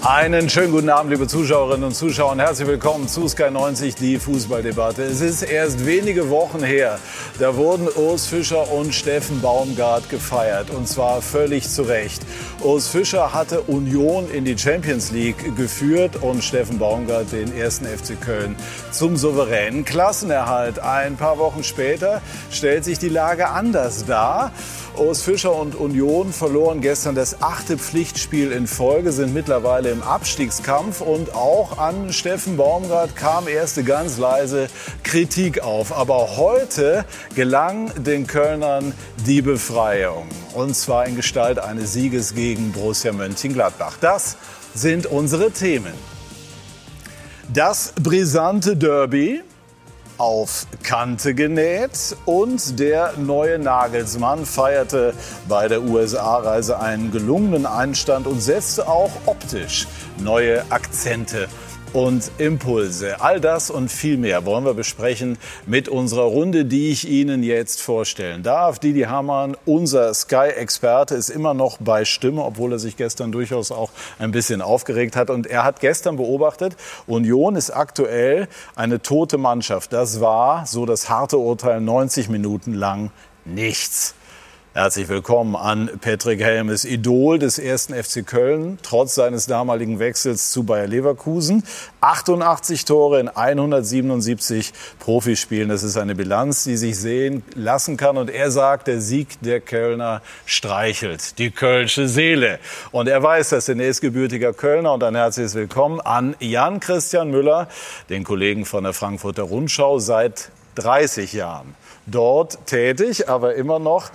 Einen schönen guten Abend, liebe Zuschauerinnen und Zuschauer, und herzlich willkommen zu Sky 90, die Fußballdebatte. Es ist erst wenige Wochen her, da wurden Urs Fischer und Steffen Baumgart gefeiert, und zwar völlig zu Recht. Urs Fischer hatte Union in die Champions League geführt und Steffen Baumgart den ersten FC Köln zum souveränen Klassenerhalt. Ein paar Wochen später stellt sich die Lage anders dar. Urs Fischer und Union verloren gestern das achte Pflichtspiel in Folge, sind mittlerweile im Abstiegskampf und auch an Steffen Baumgart kam erste ganz leise Kritik auf. Aber heute gelang den Kölnern die Befreiung und zwar in Gestalt eines Sieges gegen Borussia Mönchengladbach. Das sind unsere Themen. Das brisante Derby, auf Kante genäht und der neue Nagelsmann feierte bei der USA-Reise einen gelungenen Einstand und setzte auch optisch neue Akzente und Impulse. All das und viel mehr wollen wir besprechen mit unserer Runde, die ich Ihnen jetzt vorstellen darf. Didi Hamann, unser Sky-Experte, ist immer noch bei Stimme, obwohl er sich gestern durchaus auch ein bisschen aufgeregt hat. Und er hat gestern beobachtet, Union ist aktuell eine tote Mannschaft. Das war, so das harte Urteil, 90 Minuten lang nichts. Herzlich willkommen an Patrick Helmes, Idol des ersten FC Köln, trotz seines damaligen Wechsels zu Bayer Leverkusen. 88 Tore in 177 Profispielen. Das ist eine Bilanz, die sich sehen lassen kann. Und er sagt, der Sieg der Kölner streichelt die kölsche Seele. Und er weiß das, denn er ist gebürtiger Kölner. Und ein herzliches Willkommen an Jan Christian Müller, den Kollegen von der Frankfurter Rundschau seit 30 Jahren dort tätig, aber immer noch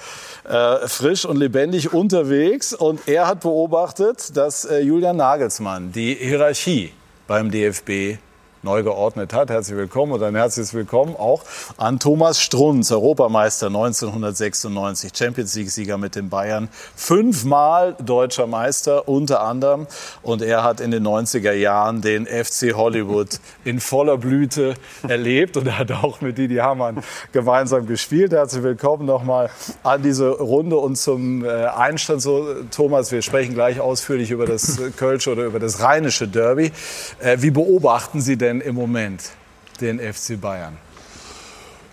äh, frisch und lebendig unterwegs. Und er hat beobachtet, dass äh, Julian Nagelsmann die Hierarchie beim DFB neu geordnet hat. Herzlich willkommen und ein herzliches Willkommen auch an Thomas Strunz, Europameister 1996, Champions League-Sieger mit den Bayern, fünfmal deutscher Meister unter anderem. Und er hat in den 90er Jahren den FC Hollywood in voller Blüte erlebt und hat auch mit Didi Hamann gemeinsam gespielt. Herzlich willkommen nochmal an diese Runde und zum äh, Einstand. So, Thomas, wir sprechen gleich ausführlich über das Kölsche oder über das rheinische Derby. Äh, wie beobachten Sie denn denn im Moment den FC Bayern?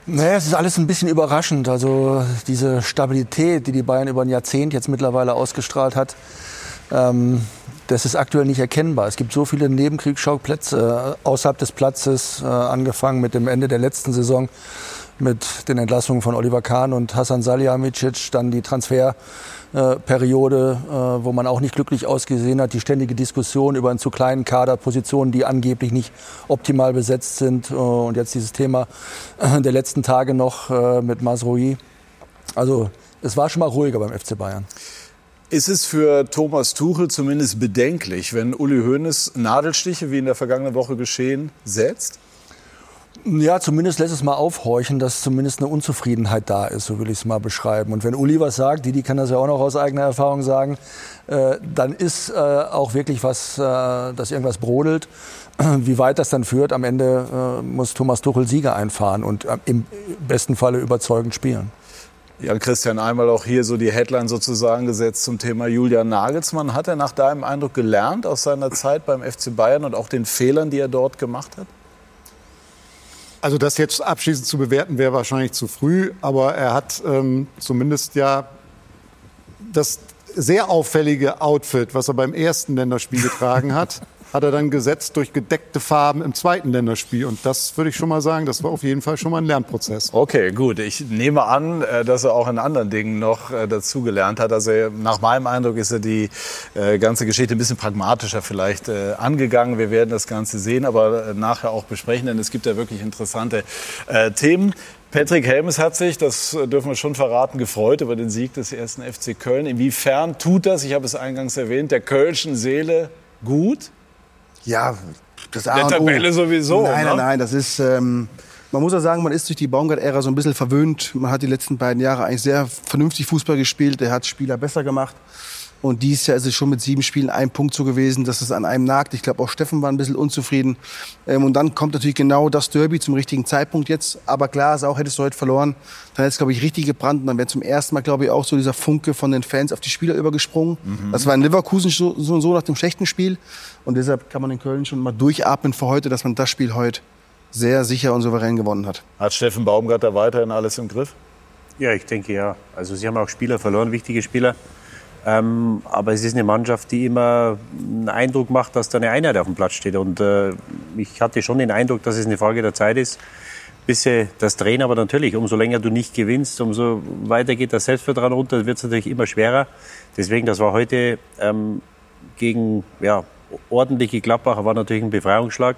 Naja, es ist alles ein bisschen überraschend. Also diese Stabilität, die die Bayern über ein Jahrzehnt jetzt mittlerweile ausgestrahlt hat, ähm, das ist aktuell nicht erkennbar. Es gibt so viele Nebenkriegsschauplätze äh, außerhalb des Platzes, äh, angefangen mit dem Ende der letzten Saison mit den Entlassungen von Oliver Kahn und Hasan Salihamidzic, dann die Transfer äh, Periode, äh, wo man auch nicht glücklich ausgesehen hat, die ständige Diskussion über einen zu kleinen Kader, Positionen, die angeblich nicht optimal besetzt sind äh, und jetzt dieses Thema der letzten Tage noch mit Masroi. Also es war schon mal ruhiger beim FC Bayern. Ist es für Thomas Tuchel zumindest bedenklich, wenn Uli Hoeneß Nadelstiche, wie in der vergangenen Woche geschehen, setzt? Ja, zumindest lässt es mal aufhorchen, dass zumindest eine Unzufriedenheit da ist, so will ich es mal beschreiben. Und wenn Uli was sagt, Didi kann das ja auch noch aus eigener Erfahrung sagen, äh, dann ist äh, auch wirklich was, äh, dass irgendwas brodelt. Wie weit das dann führt, am Ende äh, muss Thomas Tuchel Sieger einfahren und äh, im besten Falle überzeugend spielen. Jan Christian, einmal auch hier so die Headline sozusagen gesetzt zum Thema Julian Nagelsmann. Hat er nach deinem Eindruck gelernt aus seiner Zeit beim FC Bayern und auch den Fehlern, die er dort gemacht hat? Also das jetzt abschließend zu bewerten wäre wahrscheinlich zu früh, aber er hat ähm, zumindest ja das sehr auffällige Outfit, was er beim ersten Länderspiel getragen hat, hat er dann gesetzt durch gedeckte Farben im zweiten Länderspiel. Und das würde ich schon mal sagen, das war auf jeden Fall schon mal ein Lernprozess. Okay, gut. Ich nehme an, äh, dass er auch in anderen Dingen noch äh, dazugelernt hat. Also nach meinem Eindruck ist er die äh, ganze Geschichte ein bisschen pragmatischer vielleicht angegangen. Wir werden das Ganze sehen, aber nachher auch besprechen, denn es gibt ja wirklich interessante Themen. Patrick Helmes hat sich, das dürfen wir schon verraten, gefreut über den Sieg des ersten FC Köln. Inwiefern tut das, ich habe es eingangs erwähnt, der Kölschen Seele gut? Ja, das A Der Tabelle sowieso. Nein, ne? nein, nein, das ist. Ähm, man muss ja sagen, man ist durch die Baumgart-Ära so ein bisschen verwöhnt. Man hat die letzten beiden Jahre eigentlich sehr vernünftig Fußball gespielt. Er hat Spieler besser gemacht. Und dieses Jahr ist es schon mit sieben Spielen ein Punkt so gewesen, dass es an einem nagt. Ich glaube, auch Steffen war ein bisschen unzufrieden. Ähm, und dann kommt natürlich genau das Derby zum richtigen Zeitpunkt jetzt. Aber klar ist auch, hättest du heute verloren, dann hätte es, glaube ich, richtig gebrannt. Und dann wäre zum ersten Mal, glaube ich, auch so dieser Funke von den Fans auf die Spieler übergesprungen. Mhm. Das war in Leverkusen so, so, so nach dem schlechten Spiel. Und deshalb kann man in Köln schon mal durchatmen für heute, dass man das Spiel heute sehr sicher und souverän gewonnen hat. Hat Steffen Baumgart da weiterhin alles im Griff? Ja, ich denke ja. Also sie haben auch Spieler verloren, wichtige Spieler. Ähm, aber es ist eine Mannschaft, die immer einen Eindruck macht, dass da eine Einheit auf dem Platz steht. Und äh, ich hatte schon den Eindruck, dass es eine Frage der Zeit ist, bis sie das drehen. Aber natürlich, umso länger du nicht gewinnst, umso weiter geht das Selbstvertrauen runter, wird es natürlich immer schwerer. Deswegen, das war heute ähm, gegen ja, ordentliche Gladbacher, war natürlich ein Befreiungsschlag.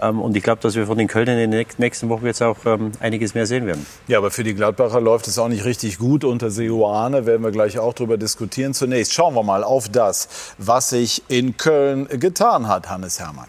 Ähm, und ich glaube, dass wir von den Kölnern in den nächsten Wochen jetzt auch ähm, einiges mehr sehen werden. Ja, aber für die Gladbacher läuft es auch nicht richtig gut unter Seoane. Werden wir gleich auch darüber diskutieren. Zunächst schauen wir mal auf das, was sich in Köln getan hat, Hannes Hermann.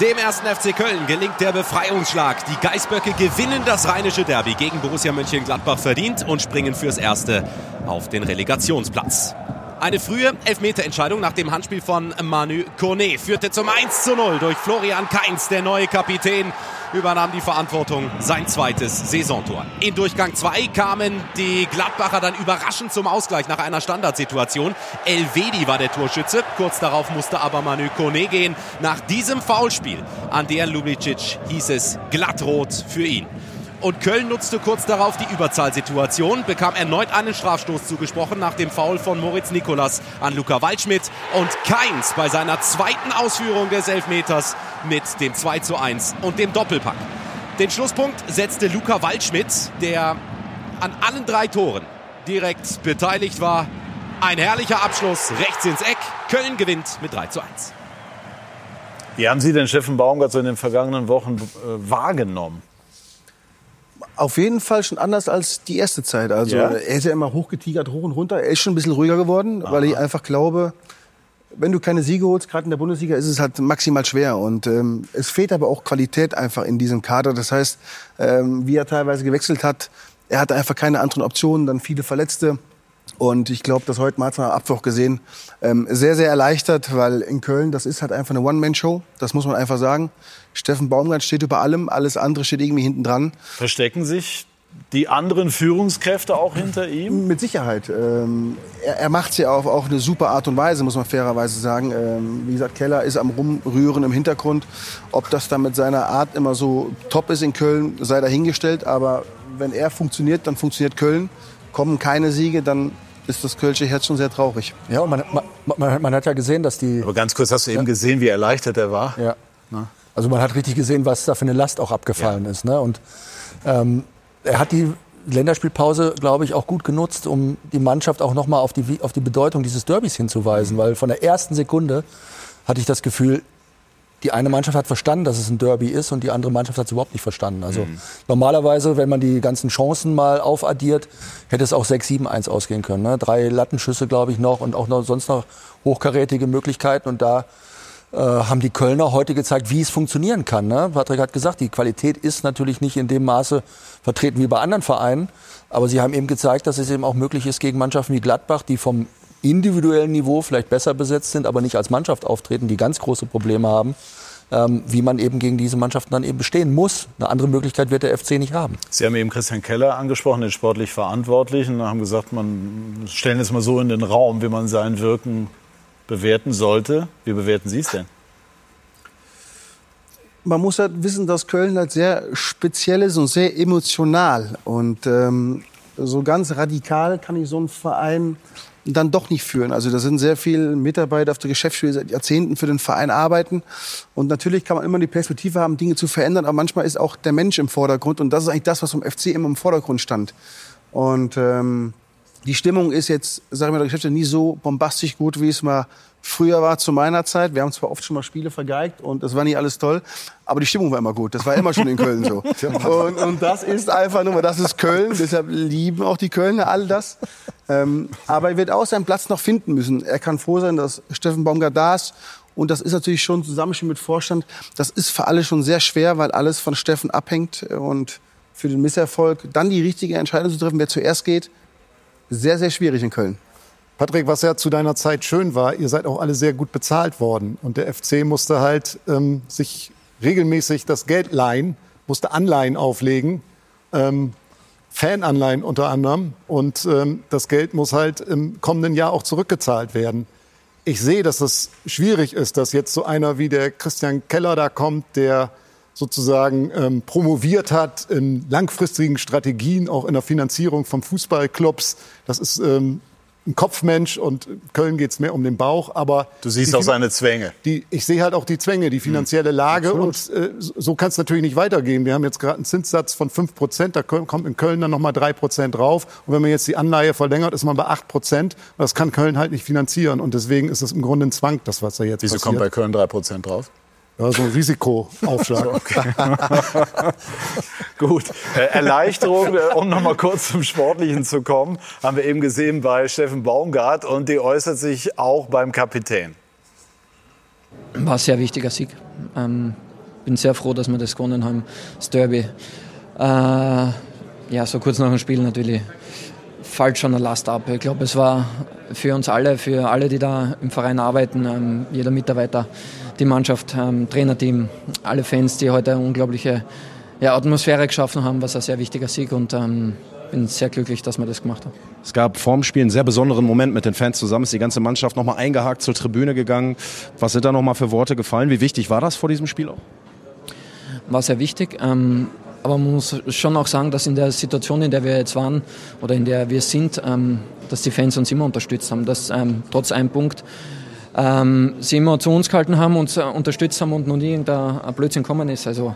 Dem ersten FC Köln gelingt der Befreiungsschlag. Die Geißböcke gewinnen das rheinische Derby gegen Borussia Mönchengladbach verdient und springen fürs Erste auf den Relegationsplatz. Eine frühe Elfmeterentscheidung nach dem Handspiel von Manu Kone führte zum 1 zu 0 durch Florian Kainz. Der neue Kapitän übernahm die Verantwortung, sein zweites Saisontor. In Durchgang 2 kamen die Gladbacher dann überraschend zum Ausgleich nach einer Standardsituation. Elvedi war der Torschütze. Kurz darauf musste aber Manu Kone gehen. Nach diesem Foulspiel an der Lubicic hieß es glattrot für ihn. Und Köln nutzte kurz darauf die Überzahlsituation, bekam erneut einen Strafstoß zugesprochen nach dem Foul von Moritz Nikolas an Luca Waldschmidt. Und Keins bei seiner zweiten Ausführung des Elfmeters mit dem 2 zu 1 und dem Doppelpack. Den Schlusspunkt setzte Luca Waldschmidt, der an allen drei Toren direkt beteiligt war. Ein herrlicher Abschluss rechts ins Eck. Köln gewinnt mit 3 zu 1. Wie haben Sie den Steffen Baumgart so in den vergangenen Wochen äh, wahrgenommen? Auf jeden Fall schon anders als die erste Zeit. Also ja? er ist ja immer hochgetigert, hoch und runter. Er ist schon ein bisschen ruhiger geworden, Aha. weil ich einfach glaube, wenn du keine Siege holst, gerade in der Bundesliga, ist es halt maximal schwer. Und ähm, es fehlt aber auch Qualität einfach in diesem Kader. Das heißt, ähm, wie er teilweise gewechselt hat, er hatte einfach keine anderen Optionen, dann viele Verletzte. Und ich glaube, das heute mal hat man Abwoch gesehen, ähm, sehr, sehr erleichtert, weil in Köln, das ist halt einfach eine One-Man-Show. Das muss man einfach sagen. Steffen Baumgart steht über allem, alles andere steht irgendwie hinten dran. Verstecken sich die anderen Führungskräfte auch hinter ihm? Mit Sicherheit. Ähm, er, er macht es ja auf auch eine super Art und Weise, muss man fairerweise sagen. Ähm, wie gesagt, Keller ist am Rumrühren im Hintergrund. Ob das dann mit seiner Art immer so top ist in Köln, sei dahingestellt. Aber wenn er funktioniert, dann funktioniert Köln. Kommen keine Siege, dann ist das Kölsche Herz schon sehr traurig. Ja, und man, man, man, man hat ja gesehen, dass die... Aber ganz kurz, hast du eben gesehen, wie erleichtert er war? Ja. Na? Also man hat richtig gesehen, was da für eine Last auch abgefallen ja. ist. Ne? Und ähm, er hat die Länderspielpause, glaube ich, auch gut genutzt, um die Mannschaft auch nochmal auf die, auf die Bedeutung dieses Derbys hinzuweisen. Mhm. Weil von der ersten Sekunde hatte ich das Gefühl, die eine Mannschaft hat verstanden, dass es ein Derby ist und die andere Mannschaft hat es überhaupt nicht verstanden. Also mhm. normalerweise, wenn man die ganzen Chancen mal aufaddiert, hätte es auch 6-7-1 ausgehen können. Ne? Drei Lattenschüsse, glaube ich, noch und auch noch sonst noch hochkarätige Möglichkeiten. Und da äh, haben die Kölner heute gezeigt, wie es funktionieren kann. Ne? Patrick hat gesagt, die Qualität ist natürlich nicht in dem Maße vertreten wie bei anderen Vereinen. Aber sie haben eben gezeigt, dass es eben auch möglich ist gegen Mannschaften wie Gladbach, die vom individuellen Niveau vielleicht besser besetzt sind, aber nicht als Mannschaft auftreten, die ganz große Probleme haben, ähm, wie man eben gegen diese Mannschaften dann eben bestehen muss. Eine andere Möglichkeit wird der FC nicht haben. Sie haben eben Christian Keller angesprochen, den sportlich Verantwortlichen, und haben gesagt, man stellen es mal so in den Raum, wie man sein Wirken bewerten sollte. Wie bewerten Sie es denn? Man muss halt wissen, dass Köln halt sehr speziell ist und sehr emotional. Und ähm, so ganz radikal kann ich so einen Verein dann doch nicht führen. Also da sind sehr viele Mitarbeiter auf der Geschäftsstelle seit Jahrzehnten für den Verein arbeiten. Und natürlich kann man immer die Perspektive haben, Dinge zu verändern, aber manchmal ist auch der Mensch im Vordergrund. Und das ist eigentlich das, was vom FC immer im Vordergrund stand. Und ähm, die Stimmung ist jetzt, sage ich mal, der Geschäftsstelle nie so bombastisch gut, wie es mal früher war zu meiner Zeit. Wir haben zwar oft schon mal Spiele vergeigt und das war nicht alles toll, aber die Stimmung war immer gut. Das war immer schon in Köln so. Und, und das ist einfach nur, das ist Köln. Deshalb lieben auch die Kölner all das. Ähm, aber er wird auch seinen Platz noch finden müssen. Er kann froh sein, dass Steffen Baumgart da ist. Und das ist natürlich schon Zusammenspiel mit Vorstand. Das ist für alle schon sehr schwer, weil alles von Steffen abhängt. Und für den Misserfolg dann die richtige Entscheidung zu treffen, wer zuerst geht, sehr, sehr schwierig in Köln. Patrick, was ja zu deiner Zeit schön war, ihr seid auch alle sehr gut bezahlt worden. Und der FC musste halt ähm, sich regelmäßig das Geld leihen, musste Anleihen auflegen, ähm, Fananleihen unter anderem. Und ähm, das Geld muss halt im kommenden Jahr auch zurückgezahlt werden. Ich sehe, dass es schwierig ist, dass jetzt so einer wie der Christian Keller da kommt, der sozusagen ähm, promoviert hat in langfristigen Strategien, auch in der Finanzierung von Fußballclubs. Das ist ähm, ein Kopfmensch und Köln geht es mehr um den Bauch. Aber du siehst auch seine Zwänge. Die, ich sehe halt auch die Zwänge, die finanzielle hm, Lage. Absolut. Und äh, so kann es natürlich nicht weitergehen. Wir haben jetzt gerade einen Zinssatz von 5 Prozent. Da kommt in Köln dann nochmal 3 Prozent drauf. Und wenn man jetzt die Anleihe verlängert, ist man bei 8 Prozent. Das kann Köln halt nicht finanzieren. Und deswegen ist es im Grunde ein Zwang, das was da jetzt Wieso passiert. kommt bei Köln 3 Prozent drauf? Ja, so ein Risikoaufschlag. okay. Gut. Äh, Erleichterung, äh, um noch mal kurz zum Sportlichen zu kommen, haben wir eben gesehen bei Steffen Baumgart und die äußert sich auch beim Kapitän. War ein sehr wichtiger Sieg. Ähm, bin sehr froh, dass wir das gewonnen haben, das Derby. Äh, ja, so kurz nach dem Spiel natürlich fällt schon eine Last ab. Ich glaube, es war für uns alle, für alle, die da im Verein arbeiten, ähm, jeder Mitarbeiter, die Mannschaft, ähm, Trainerteam, alle Fans, die heute eine unglaubliche ja, Atmosphäre geschaffen haben, was ein sehr wichtiger Sieg und ähm, bin sehr glücklich, dass wir das gemacht haben. Es gab vorm Spiel einen sehr besonderen Moment mit den Fans zusammen. Ist die ganze Mannschaft nochmal eingehakt zur Tribüne gegangen. Was sind da nochmal für Worte gefallen? Wie wichtig war das vor diesem Spiel auch? War sehr wichtig. Ähm, aber man muss schon auch sagen, dass in der Situation, in der wir jetzt waren oder in der wir sind, ähm, dass die Fans uns immer unterstützt haben. Dass ähm, trotz einem Punkt ähm, sie immer zu uns gehalten haben, uns äh, unterstützt haben und noch nie irgendein Blödsinn gekommen ist. Also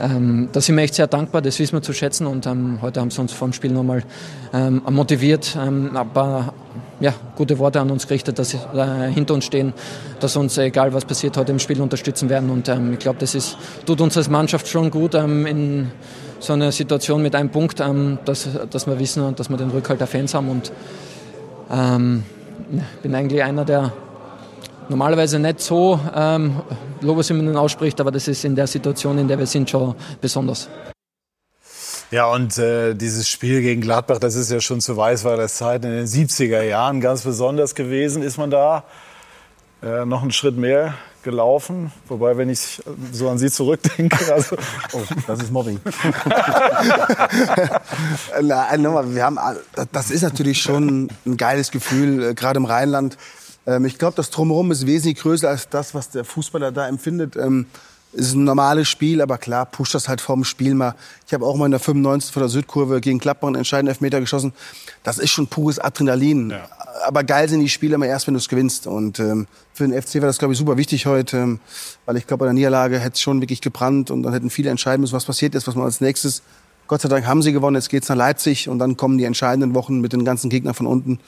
ähm, da sind wir echt sehr dankbar, das wissen wir zu schätzen und ähm, heute haben sie uns vor dem Spiel nochmal ähm, motiviert, ähm, ein paar ja, gute Worte an uns gerichtet, dass sie äh, hinter uns stehen, dass uns, egal was passiert, heute im Spiel unterstützen werden und ähm, ich glaube, das ist, tut uns als Mannschaft schon gut ähm, in so einer Situation mit einem Punkt, dass, dass wir wissen und dass wir den Rückhalt der Fans haben und bin eigentlich einer der normalerweise nicht so ähm, Lobeshymnen ausspricht, aber das ist in der Situation, in der wir sind, schon besonders. Ja, und äh, dieses Spiel gegen Gladbach, das ist ja schon zu Weißweilers Zeit in den 70er Jahren ganz besonders gewesen. Ist man da äh, noch einen Schritt mehr gelaufen? Wobei, wenn ich so an Sie zurückdenke, also oh, das ist Mobbing. Na, wir haben, das ist natürlich schon ein geiles Gefühl, äh, gerade im Rheinland ich glaube, das Drumherum ist wesentlich größer als das, was der Fußballer da empfindet. Ähm, ist ein normales Spiel, aber klar, pusht das halt vorm Spiel mal. Ich habe auch mal in der 95 von der Südkurve gegen Klappbach einen entscheidenden Elfmeter geschossen. Das ist schon pures Adrenalin. Ja. Aber geil sind die Spiele immer erst, wenn du es gewinnst. Und ähm, für den FC war das, glaube ich, super wichtig heute, ähm, weil ich glaube, bei der Niederlage hätte es schon wirklich gebrannt und dann hätten viele entscheiden müssen, was passiert ist, was man als nächstes Gott sei Dank haben sie gewonnen, jetzt geht's nach Leipzig und dann kommen die entscheidenden Wochen mit den ganzen Gegnern von unten.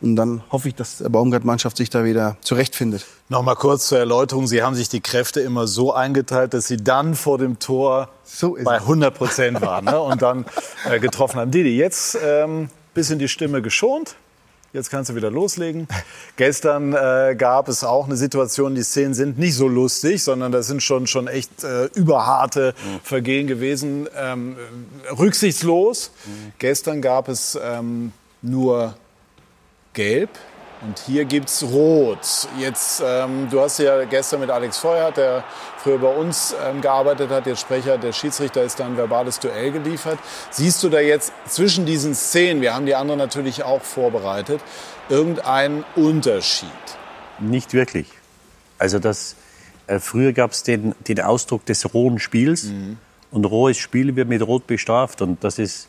Und dann hoffe ich, dass die Baumgart-Mannschaft sich da wieder zurechtfindet. Nochmal kurz zur Erläuterung. Sie haben sich die Kräfte immer so eingeteilt, dass Sie dann vor dem Tor so bei 100 Prozent waren ne? und dann äh, getroffen haben. Didi, jetzt ähm, bisschen die Stimme geschont. Jetzt kannst du wieder loslegen. Gestern äh, gab es auch eine Situation, die Szenen sind nicht so lustig, sondern das sind schon, schon echt äh, überharte mhm. Vergehen gewesen. Ähm, rücksichtslos. Mhm. Gestern gab es ähm, nur Gelb und hier gibt's Rot. Jetzt, ähm, du hast ja gestern mit Alex Feuer, der früher bei uns ähm, gearbeitet hat, jetzt Sprecher der Schiedsrichter, ist da ein verbales Duell geliefert. Siehst du da jetzt zwischen diesen Szenen, wir haben die anderen natürlich auch vorbereitet, irgendeinen Unterschied? Nicht wirklich. Also das, äh, früher gab es den, den Ausdruck des rohen Spiels mhm. und rohes Spiel wird mit Rot bestraft und das ist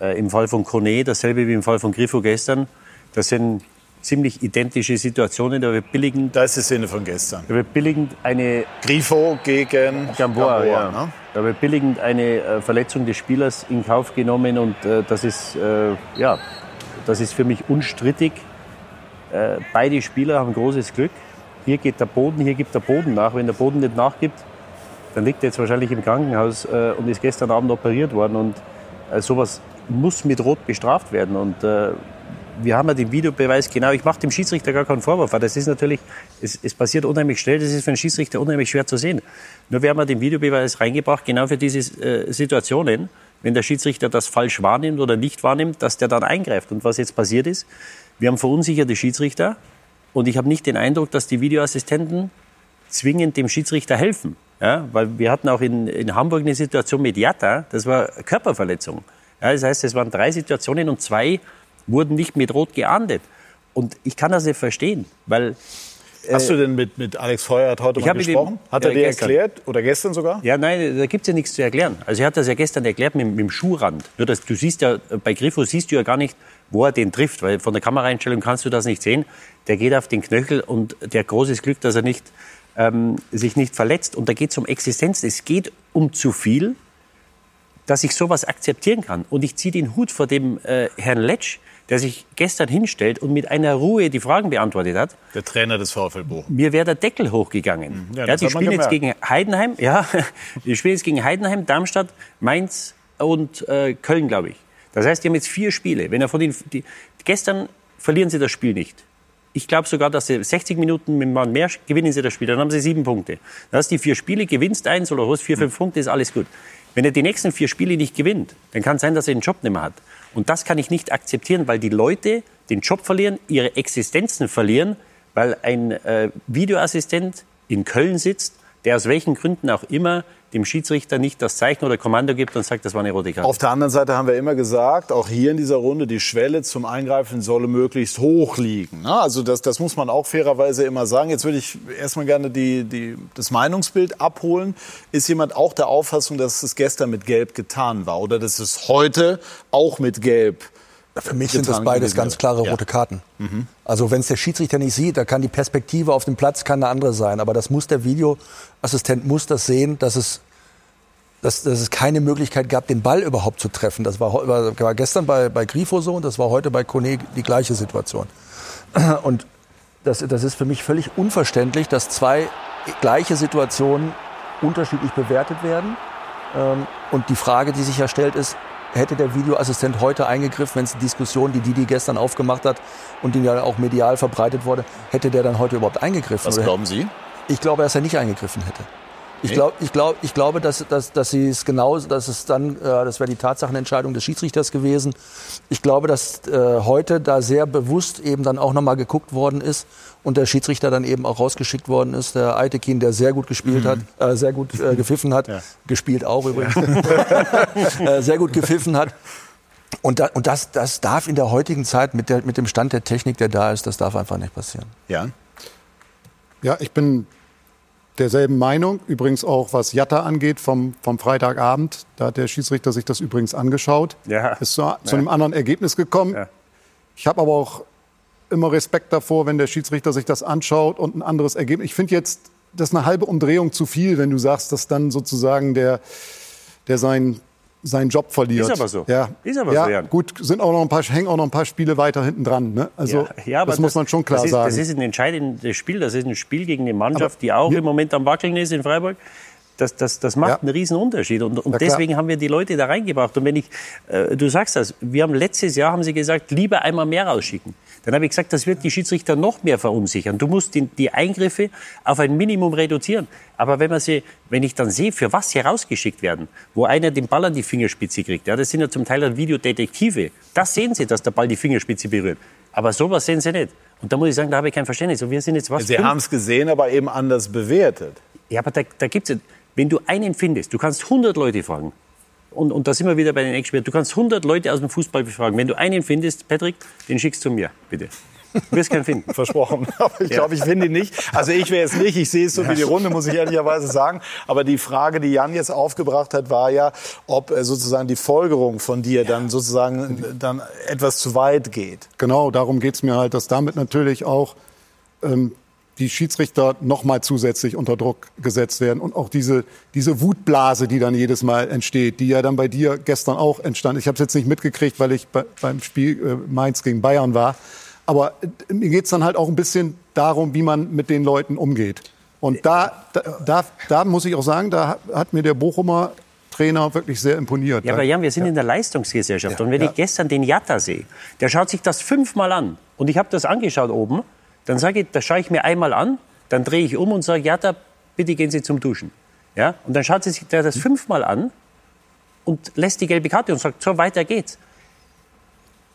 äh, im Fall von Kone dasselbe wie im Fall von Griffo gestern. Das sind ziemlich identische Situationen. Da wird billigend, Da ist die Szene von gestern. da wird billigend eine Grifo gegen Gamboa, ja. ne? Da wird billigend eine äh, Verletzung des Spielers in Kauf genommen und äh, das ist äh, ja, das ist für mich unstrittig. Äh, beide Spieler haben großes Glück. Hier geht der Boden, hier gibt der Boden nach. Wenn der Boden nicht nachgibt, dann liegt er jetzt wahrscheinlich im Krankenhaus äh, und ist gestern Abend operiert worden. Und äh, sowas muss mit Rot bestraft werden. Und wir haben ja den Videobeweis genau. Ich mache dem Schiedsrichter gar keinen Vorwurf, weil das ist natürlich, es, es passiert unheimlich schnell. Das ist für einen Schiedsrichter unheimlich schwer zu sehen. Nur wir haben ja den Videobeweis reingebracht, genau für diese äh, Situationen, wenn der Schiedsrichter das falsch wahrnimmt oder nicht wahrnimmt, dass der dann eingreift. Und was jetzt passiert ist, wir haben verunsicherte Schiedsrichter und ich habe nicht den Eindruck, dass die Videoassistenten zwingend dem Schiedsrichter helfen. Ja, weil wir hatten auch in, in Hamburg eine Situation mit Jatta, das war Körperverletzung. Ja, das heißt, es waren drei Situationen und zwei wurden nicht mit Rot geahndet. Und ich kann das nicht verstehen, weil Hast du denn mit, mit Alex Feuert heute mal gesprochen? Hat er ja, dir gestern. erklärt oder gestern sogar? Ja, nein, da gibt's ja nichts zu erklären. Also er hat das ja gestern erklärt mit, mit dem Schuhrand. Nur dass, du siehst ja, bei Griffo siehst du ja gar nicht, wo er den trifft, weil von der Kameraeinstellung kannst du das nicht sehen. Der geht auf den Knöchel und der hat großes Glück, dass er nicht, ähm, sich nicht verletzt. Und da geht's um Existenz. Es geht um zu viel, dass ich sowas akzeptieren kann. Und ich ziehe den Hut vor dem äh, Herrn Letsch, der sich gestern hinstellt und mit einer Ruhe die Fragen beantwortet hat. Der Trainer des VfL Bochum. Mir wäre der Deckel hochgegangen. Ja, Ja, das die spielen jetzt gegen Heidenheim, ja, die spielen jetzt gegen Heidenheim, Darmstadt, Mainz und äh, Köln, glaube ich. Das heißt, die haben jetzt vier Spiele. Wenn er von den, die, gestern verlieren sie das Spiel nicht. Ich glaube sogar, dass sie 60 Minuten mit Mann mehr gewinnen sie das Spiel. Dann haben sie sieben Punkte. Dann hast du die vier Spiele, gewinnst eins oder holst vier, fünf Punkte, ist alles gut. Wenn er die nächsten vier Spiele nicht gewinnt, dann kann es sein, dass er den Job nicht mehr hat. Und das kann ich nicht akzeptieren, weil die Leute den Job verlieren, ihre Existenzen verlieren, weil ein äh, Videoassistent in Köln sitzt, der aus welchen Gründen auch immer dem Schiedsrichter nicht das Zeichen oder Kommando gibt und sagt, das war eine rote Karte. Auf der anderen Seite haben wir immer gesagt, auch hier in dieser Runde, die Schwelle zum Eingreifen solle möglichst hoch liegen. Also das, das muss man auch fairerweise immer sagen. Jetzt würde ich erstmal gerne die, die, das Meinungsbild abholen. Ist jemand auch der Auffassung, dass es gestern mit Gelb getan war oder dass es heute auch mit Gelb Für mich sind das beides ganz klare Ja. rote Karten. Also wenn es der Schiedsrichter nicht sieht, da kann die Perspektive auf dem Platz kann eine andere sein. Aber das muss der Videoassistent muss das sehen, dass es, dass, dass es keine Möglichkeit gab, den Ball überhaupt zu treffen. Das war, war gestern bei, bei Grifo so und das war heute bei Kone die gleiche Situation. Und das, das ist für mich völlig unverständlich, dass zwei gleiche Situationen unterschiedlich bewertet werden. Ähm, Und die Frage, die sich ja stellt, ist, hätte der Videoassistent heute eingegriffen, wenn es die Diskussion, die Didi gestern aufgemacht hat und die ja auch medial verbreitet wurde, hätte der dann heute überhaupt eingegriffen? Was glauben Sie? Ich glaube, dass er nicht eingegriffen hätte. Ich glaube, ich glaube, ich glaube, dass, dass, dass sie es genau, dass es dann, äh, das wäre die Tatsachenentscheidung des Schiedsrichters gewesen. Ich glaube, dass äh, heute da sehr bewusst eben dann auch nochmal geguckt worden ist und der Schiedsrichter dann eben auch rausgeschickt worden ist. Der Aitekin, der sehr gut gespielt hat, äh, sehr gut äh, gepfiffen hat, gespielt auch übrigens, äh, sehr gut gepfiffen hat. Und, da, und das, das darf in der heutigen Zeit mit, der, mit dem Stand der Technik, der da ist, das darf einfach nicht passieren. Ja. Ja, ich bin derselben Meinung. Übrigens auch, was Jatta angeht vom, vom Freitagabend. Da hat der Schiedsrichter sich das übrigens angeschaut. Ja. Ist zu, zu einem anderen Ergebnis gekommen. Ja. Ich habe aber auch immer Respekt davor, wenn der Schiedsrichter sich das anschaut und ein anderes Ergebnis. Ich finde jetzt, das ist eine halbe Umdrehung zu viel, wenn du sagst, dass dann sozusagen der, der sein seinen Job verliert. Ist aber so. Ja, Ist aber ja, so, Jan. Gut, sind auch noch ein paar, hängen auch noch ein paar Spiele weiter hinten dran. Ne? Also das muss man schon klar das ist, sagen. Das ist ein entscheidendes Spiel. Das ist ein Spiel gegen eine Mannschaft, die auch im Moment am Wackeln ist in Freiburg. Das, das, das macht Ja. einen riesen Unterschied. Und, und deswegen haben wir die Leute da reingebracht. Und wenn ich, äh, du sagst das, wir haben letztes Jahr, haben sie gesagt, lieber einmal mehr rausschicken. Dann habe ich gesagt, das wird die Schiedsrichter noch mehr verunsichern. Du musst die, die Eingriffe auf ein Minimum reduzieren. Aber wenn man sie, wenn ich dann sehe, für was sie rausgeschickt werden, wo einer den Ball an die Fingerspitze kriegt, ja, das sind ja zum Teil dann Videodetektive. Das sehen sie, dass der Ball die Fingerspitze berührt. Aber sowas sehen sie nicht. Und da muss ich sagen, da habe ich kein Verständnis. Und wir sind jetzt was? Sie haben es gesehen, aber eben anders bewertet. ja, aber da, da gibt's ja, wenn du einen findest, du kannst 100 Leute fragen. Und, und da sind wir wieder bei den Experten. Du kannst 100 Leute aus dem Fußball befragen. Wenn du einen findest, Patrick, den schickst du mir, bitte. Du wirst keinen finden. Versprochen. Aber ich glaube, ich finde ihn nicht. Also ich wäre es nicht. Ich sehe es so wie die Runde, muss ich ehrlicherweise sagen. Aber die Frage, die Jan jetzt aufgebracht hat, war ja, ob äh, sozusagen die Folgerung von dir dann sozusagen dann etwas zu weit geht. Genau, darum geht's mir halt, dass damit natürlich auch ähm, die Schiedsrichter noch mal zusätzlich unter Druck gesetzt werden und auch diese, diese Wutblase, die dann jedes Mal entsteht, die ja dann bei dir gestern auch entstand. Ich habe es jetzt nicht mitgekriegt, weil ich bei, beim Spiel äh, Mainz gegen Bayern war. Aber äh, mir geht's dann halt auch ein bisschen darum, wie man mit den Leuten umgeht. Und da, da, da, da muss ich auch sagen, da hat mir der Bochumer Trainer wirklich sehr imponiert. Ja, aber Jan, wir sind in der Leistungsgesellschaft. Und wenn ich gestern den Jatta sehe, der schaut sich das fünfmal an. Und ich habe das angeschaut oben. Dann sage ich, das schaue ich mir einmal an, dann drehe ich um und sage, Jatta, bitte gehen Sie zum Duschen. Ja? Und dann schaut sich der das fünfmal an und lässt die gelbe Karte und sagt, so weiter geht's.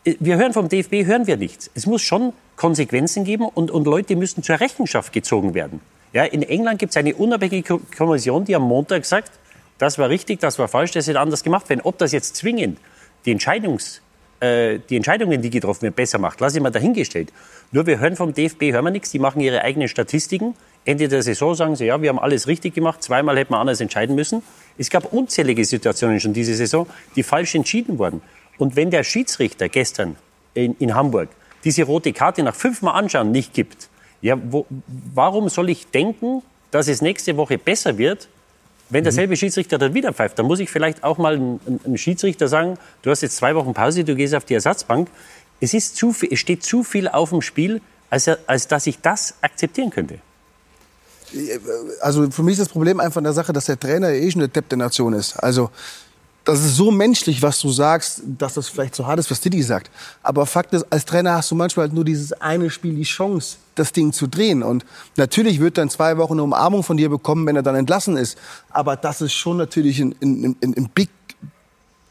Wir hören vom DFB, hören wir nichts. Es muss schon Konsequenzen geben und, und Leute müssen zur Rechenschaft gezogen werden. Ja, in England gibt es eine unabhängige Kommission, die am Montag sagt, das war richtig, das war falsch, das hätte anders gemacht werden. Ob das jetzt zwingend die, Entscheidungs, äh, die Entscheidungen, die getroffen werden, besser macht, lasse ich mal dahingestellt. Nur wir hören vom DFB, hören wir nichts, die machen ihre eigenen Statistiken. Ende der Saison sagen sie, ja, wir haben alles richtig gemacht, zweimal hätten wir anders entscheiden müssen. Es gab unzählige Situationen schon diese Saison, die falsch entschieden wurden. Und wenn der Schiedsrichter gestern in, in Hamburg diese rote Karte nach fünfmal anschauen nicht gibt, ja, wo, warum soll ich denken, dass es nächste Woche besser wird, wenn derselbe Schiedsrichter dann wieder pfeift? Dann muss ich vielleicht auch mal einem Schiedsrichter sagen, du hast jetzt zwei Wochen Pause, du gehst auf die Ersatzbank. Es, ist zu viel, es steht zu viel auf dem Spiel, als, als dass ich das akzeptieren könnte. Also für mich ist das Problem einfach in der Sache, dass der Trainer eh schon der Depp der Nation ist. Also das ist so menschlich, was du sagst, dass das vielleicht so hart ist, was Didi sagt. Aber Fakt ist, als Trainer hast du manchmal halt nur dieses eine Spiel die Chance, das Ding zu drehen. Und natürlich wird dann zwei Wochen eine Umarmung von dir bekommen, wenn er dann entlassen ist. Aber das ist schon natürlich ein, ein, ein, ein Big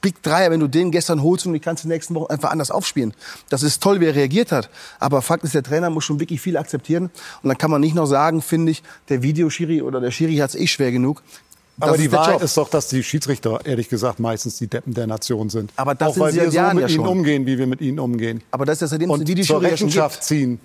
Big Dreier, wenn du den gestern holst und die kannst du nächsten Wochen einfach anders aufspielen. Das ist toll, wie er reagiert hat. Aber Fakt ist, der Trainer muss schon wirklich viel akzeptieren. Und dann kann man nicht noch sagen, finde ich, der Videoschiri oder der Schiri hat es eh schwer genug. Das Aber die Wahrheit Job. ist doch, dass die Schiedsrichter, ehrlich gesagt, meistens die Deppen der Nation sind. Aber das auch sind weil sie wir so mit ja ihnen schon. umgehen, wie wir mit ihnen umgehen. Aber das ist ja seitdem Und die zur ja schon Rechenschaft gibt. ziehen.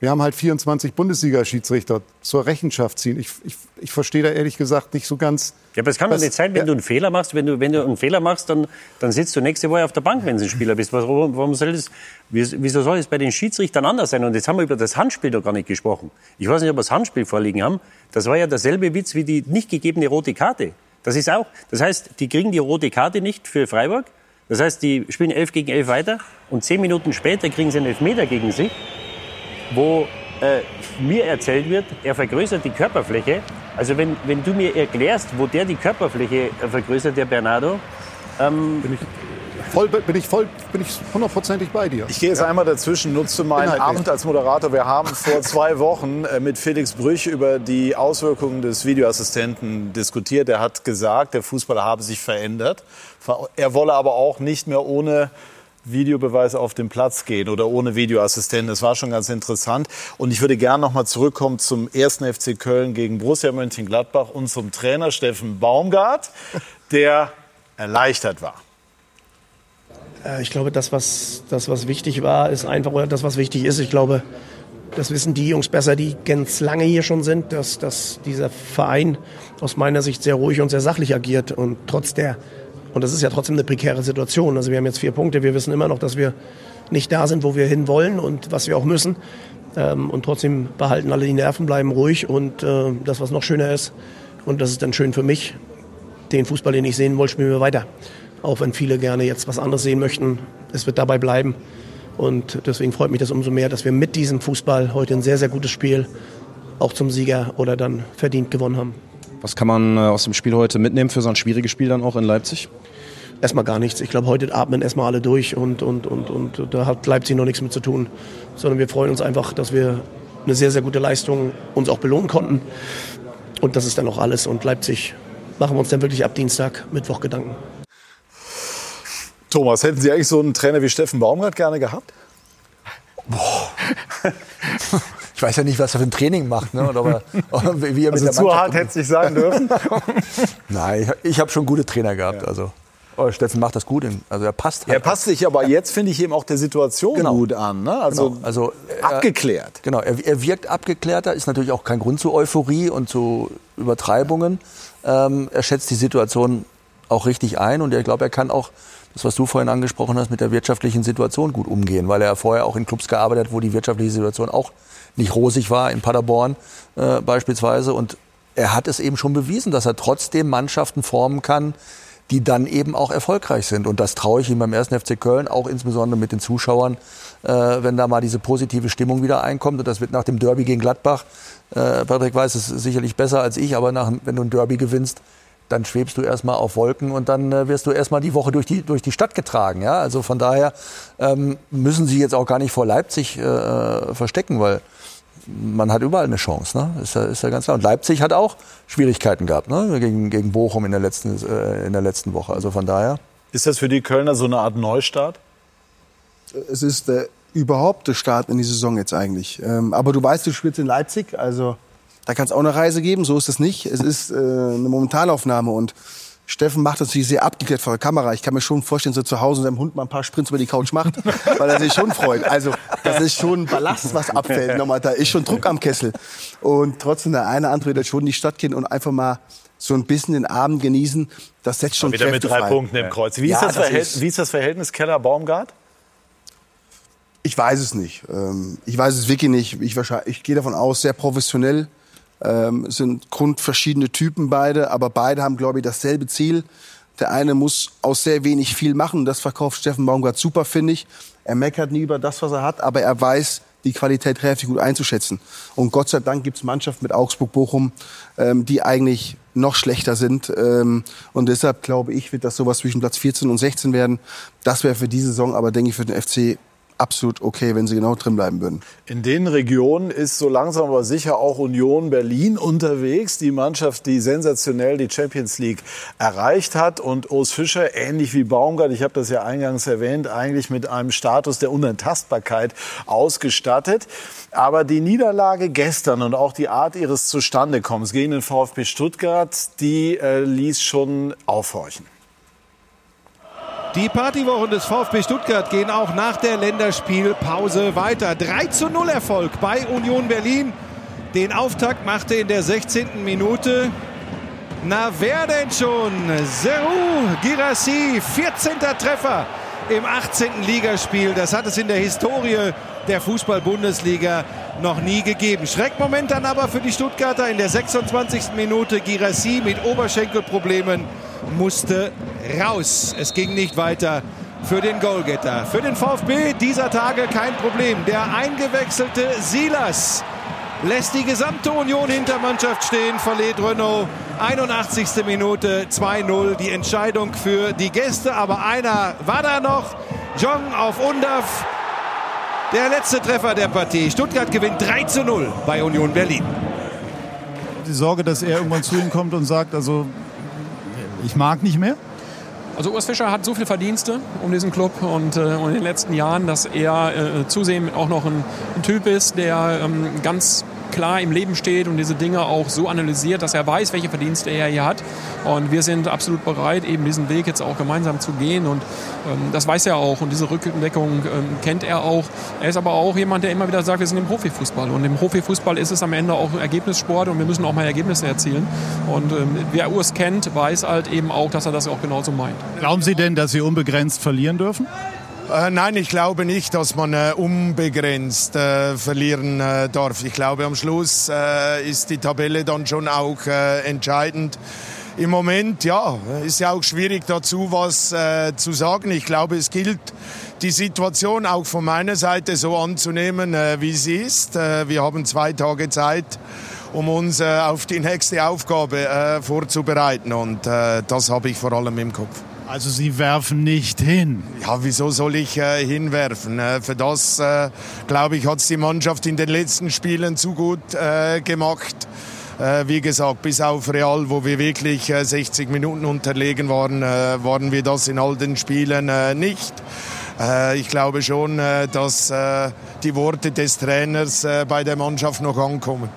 Wir haben halt 24 Bundesliga-Schiedsrichter zur Rechenschaft ziehen. Ich, ich, ich verstehe da ehrlich gesagt nicht so ganz. Ja, aber es kann doch nicht sein, wenn ja. du einen Fehler machst, wenn du, wenn du einen Fehler machst, dann, dann sitzt du nächste Woche auf der Bank, wenn du ein Spieler bist. Warum, warum soll das, wieso soll es bei den Schiedsrichtern anders sein? Und jetzt haben wir über das Handspiel doch gar nicht gesprochen. Ich weiß nicht, ob wir das Handspiel vorliegen haben. Das war ja derselbe Witz wie die nicht gegebene rote Karte. Das ist auch, das heißt, die kriegen die rote Karte nicht für Freiburg. Das heißt, die spielen 11 gegen 11 weiter und zehn Minuten später kriegen sie einen Elfmeter gegen sich wo äh, mir erzählt wird, er vergrößert die Körperfläche. Also wenn, wenn du mir erklärst, wo der die Körperfläche vergrößert, der Bernardo, ähm, Bin ich voll, bin ich voll, bin ich hundertprozentig bei dir. Ich gehe jetzt einmal dazwischen, nutze meinen Inhaltlich. Amt als Moderator. Wir haben vor zwei Wochen äh, mit Felix Brüch über die Auswirkungen des Videoassistenten diskutiert. Er hat gesagt, der Fußballer habe sich verändert. Er wolle aber auch nicht mehr ohne Videobeweis auf den Platz gehen oder ohne Videoassistenten. Das war schon ganz interessant. Und ich würde gerne noch mal zurückkommen zum ersten FC Köln gegen Borussia Mönchengladbach und zum Trainer Steffen Baumgart, der erleichtert war. Äh, Ich glaube, das was, das, was wichtig war, ist einfach, oder das, was wichtig ist, ich glaube, das wissen die Jungs besser, die ganz lange hier schon sind, dass, dass dieser Verein aus meiner Sicht sehr ruhig und sehr sachlich agiert und trotz der, und das ist ja trotzdem eine prekäre Situation. Also wir haben jetzt vier Punkte, wir wissen immer noch, dass wir nicht da sind, wo wir hinwollen und was wir auch müssen. Ähm, Und trotzdem behalten alle die Nerven, bleiben ruhig und äh, das, was noch schöner ist, und das ist dann schön für mich, den Fußball, den ich sehen wollte, spielen wir weiter. Auch wenn viele gerne jetzt was anderes sehen möchten, es wird dabei bleiben. Und deswegen freut mich das umso mehr, dass wir mit diesem Fußball heute ein sehr, sehr gutes Spiel auch zum Sieger oder dann verdient gewonnen haben. Was kann man äh, aus dem Spiel heute mitnehmen für so ein schwieriges Spiel dann auch in Leipzig? Erstmal gar nichts. Ich glaube, heute atmen erstmal alle durch und, und, und, und da hat Leipzig noch nichts mit zu tun. Sondern wir freuen uns einfach, dass wir eine sehr, sehr gute Leistung uns auch belohnen konnten. Und das ist dann auch alles. Und Leipzig machen wir uns dann wirklich ab Dienstag, Mittwoch Gedanken. Thomas, hätten Sie eigentlich so einen Trainer wie Steffen Baumgart gerne gehabt? Ich weiß ja nicht, was er für ein Training macht, ne? oder, aber, oder wie er mit Also der zu Mannschaft hart hätte es nicht sagen dürfen. Nein, ich, ich habe schon gute Trainer gehabt. Also. Oh, Steffen macht das gut. Also er passt. Halt er passt sich aber jetzt, finde ich, eben auch der Situation genau. gut an. Ne? Also, genau. also abgeklärt. genau, er, er, wirkt abgeklärter, ist natürlich auch kein Grund zu Euphorie und zu Übertreibungen. Ähm, er schätzt die Situation auch richtig ein und ich glaube, er kann auch das, was du vorhin angesprochen hast, mit der wirtschaftlichen Situation gut umgehen, weil er vorher auch in Clubs gearbeitet hat, wo die wirtschaftliche Situation auch nicht rosig war, in Paderborn äh, beispielsweise. Und er hat es eben schon bewiesen, dass er trotzdem Mannschaften formen kann, die dann eben auch erfolgreich sind. Und das traue ich ihm beim 1. FC Köln, auch insbesondere mit den Zuschauern, äh, wenn da mal diese positive Stimmung wieder einkommt. Und das wird nach dem Derby gegen Gladbach, äh, Patrick weiß es sicherlich besser als ich, aber nach, wenn du ein Derby gewinnst, dann schwebst du erstmal auf Wolken und dann äh, wirst du erstmal die Woche durch die, durch die Stadt getragen. Ja? Also von daher ähm, müssen sie jetzt auch gar nicht vor Leipzig äh, verstecken, weil man hat überall eine Chance, ne? ist, ja, ist ja ganz klar. Und Leipzig hat auch Schwierigkeiten gehabt ne? gegen, gegen Bochum in der, letzten, äh, in der letzten Woche. Also von daher. Ist das für die Kölner so eine Art Neustart? Es ist der überhaupt der Start in die Saison jetzt eigentlich. Ähm, aber du weißt, du spielst in Leipzig, also da kann es auch eine Reise geben. So ist es nicht. Es ist äh, eine Momentanaufnahme und Steffen macht das natürlich sehr abgeklärt vor der Kamera. Ich kann mir schon vorstellen, so zu Hause seinem Hund mal ein paar Sprints über die Couch macht, weil er sich schon freut. Also das ist schon ein Ballast, was abfällt. Nochmal, da ist schon Druck am Kessel. Und trotzdem der eine andere wird schon in die Stadt gehen und einfach mal so ein bisschen den Abend genießen. Das setzt schon Wieder Kräfte mit drei frei. Punkten im Kreuz. Wie, Ja, ist das das Verhältnis, ist- wie ist das Verhältnis Keller-Baumgart? Ich weiß es nicht. Ähm, Ich weiß es wirklich nicht. Ich, ich gehe davon aus, sehr professionell. Ähm, sind grundverschiedene Typen beide, aber beide haben, glaube ich, dasselbe Ziel. Der eine muss aus sehr wenig viel machen. Das verkauft Steffen Baumgart super, finde ich. Er meckert nie über das, was er hat, aber er weiß, die Qualität relativ gut einzuschätzen. Und Gott sei Dank gibt es Mannschaften mit Augsburg, Bochum, ähm, die eigentlich noch schlechter sind. Ähm, und deshalb glaube ich, wird das sowas zwischen Platz 14 und 16 werden. Das wäre für diese Saison aber, denke ich, für den FC absolut okay, wenn sie genau drin bleiben würden. In den Regionen ist so langsam aber sicher auch Union Berlin unterwegs. Die Mannschaft, die sensationell die Champions League erreicht hat. Und Urs Fischer, ähnlich wie Baumgart, ich habe das ja eingangs erwähnt, eigentlich mit einem Status der Unantastbarkeit ausgestattet. Aber die Niederlage gestern und auch die Art ihres Zustandekommens gegen den VfB Stuttgart, die äh, ließ schon aufhorchen. Die Partywochen des VfB Stuttgart gehen auch nach der Länderspielpause weiter. 3 zu 0 Erfolg bei Union Berlin. Den Auftakt machte in der 16. Minute. Na wer denn schon? Serou Girassi, 14. Treffer im 18. Ligaspiel. Das hat es in der Historie der Fußball-Bundesliga noch nie gegeben. Schreckmoment dann aber für die Stuttgarter in der 26. Minute. Girassi mit Oberschenkelproblemen musste raus. Es ging nicht weiter für den Goalgetter. Für den VfB dieser Tage kein Problem. Der eingewechselte Silas lässt die gesamte Union Hintermannschaft stehen, verliert Renault. 81. Minute 2-0. Die Entscheidung für die Gäste. Aber einer war da noch. Jong auf Undaf. Der letzte Treffer der Partie. Stuttgart gewinnt 3 zu 0 bei Union Berlin. Die Sorge, dass er irgendwann zu ihm kommt und sagt, also ich mag nicht mehr. Also Urs Fischer hat so viele Verdienste um diesen Club und, äh, und in den letzten Jahren, dass er äh, zusehends auch noch ein, ein Typ ist, der ähm, ganz klar im Leben steht und diese Dinge auch so analysiert, dass er weiß, welche Verdienste er hier hat. Und wir sind absolut bereit, eben diesen Weg jetzt auch gemeinsam zu gehen. Und ähm, das weiß er auch und diese Rückendeckung ähm, kennt er auch. Er ist aber auch jemand, der immer wieder sagt, wir sind im Profifußball. Und im Profifußball ist es am Ende auch ein Ergebnissport und wir müssen auch mal Ergebnisse erzielen. Und ähm, wer Urs kennt, weiß halt eben auch, dass er das auch genauso meint. Glauben Sie denn, dass Sie unbegrenzt verlieren dürfen? Äh, nein, ich glaube nicht, dass man äh, unbegrenzt äh, verlieren äh, darf. Ich glaube, am Schluss ist die Tabelle dann schon auch entscheidend. Im Moment, ja, ist ja auch schwierig dazu was zu sagen. Ich glaube, es gilt, die Situation auch von meiner Seite so anzunehmen, wie sie ist. Wir haben zwei Tage Zeit, um uns auf die nächste Aufgabe vorzubereiten. Und das habe ich vor allem im Kopf. Also Sie werfen nicht hin. Ja, wieso soll ich äh, hinwerfen? Äh, für das, äh, glaube ich, hat es die Mannschaft in den letzten Spielen zu gut äh, gemacht. Äh, wie gesagt, bis auf Real, wo wir wirklich äh, 60 Minuten unterlegen waren, äh, waren wir das in all den Spielen äh, nicht. Äh, ich glaube schon, äh, dass äh, die Worte des Trainers äh, bei der Mannschaft noch ankommen.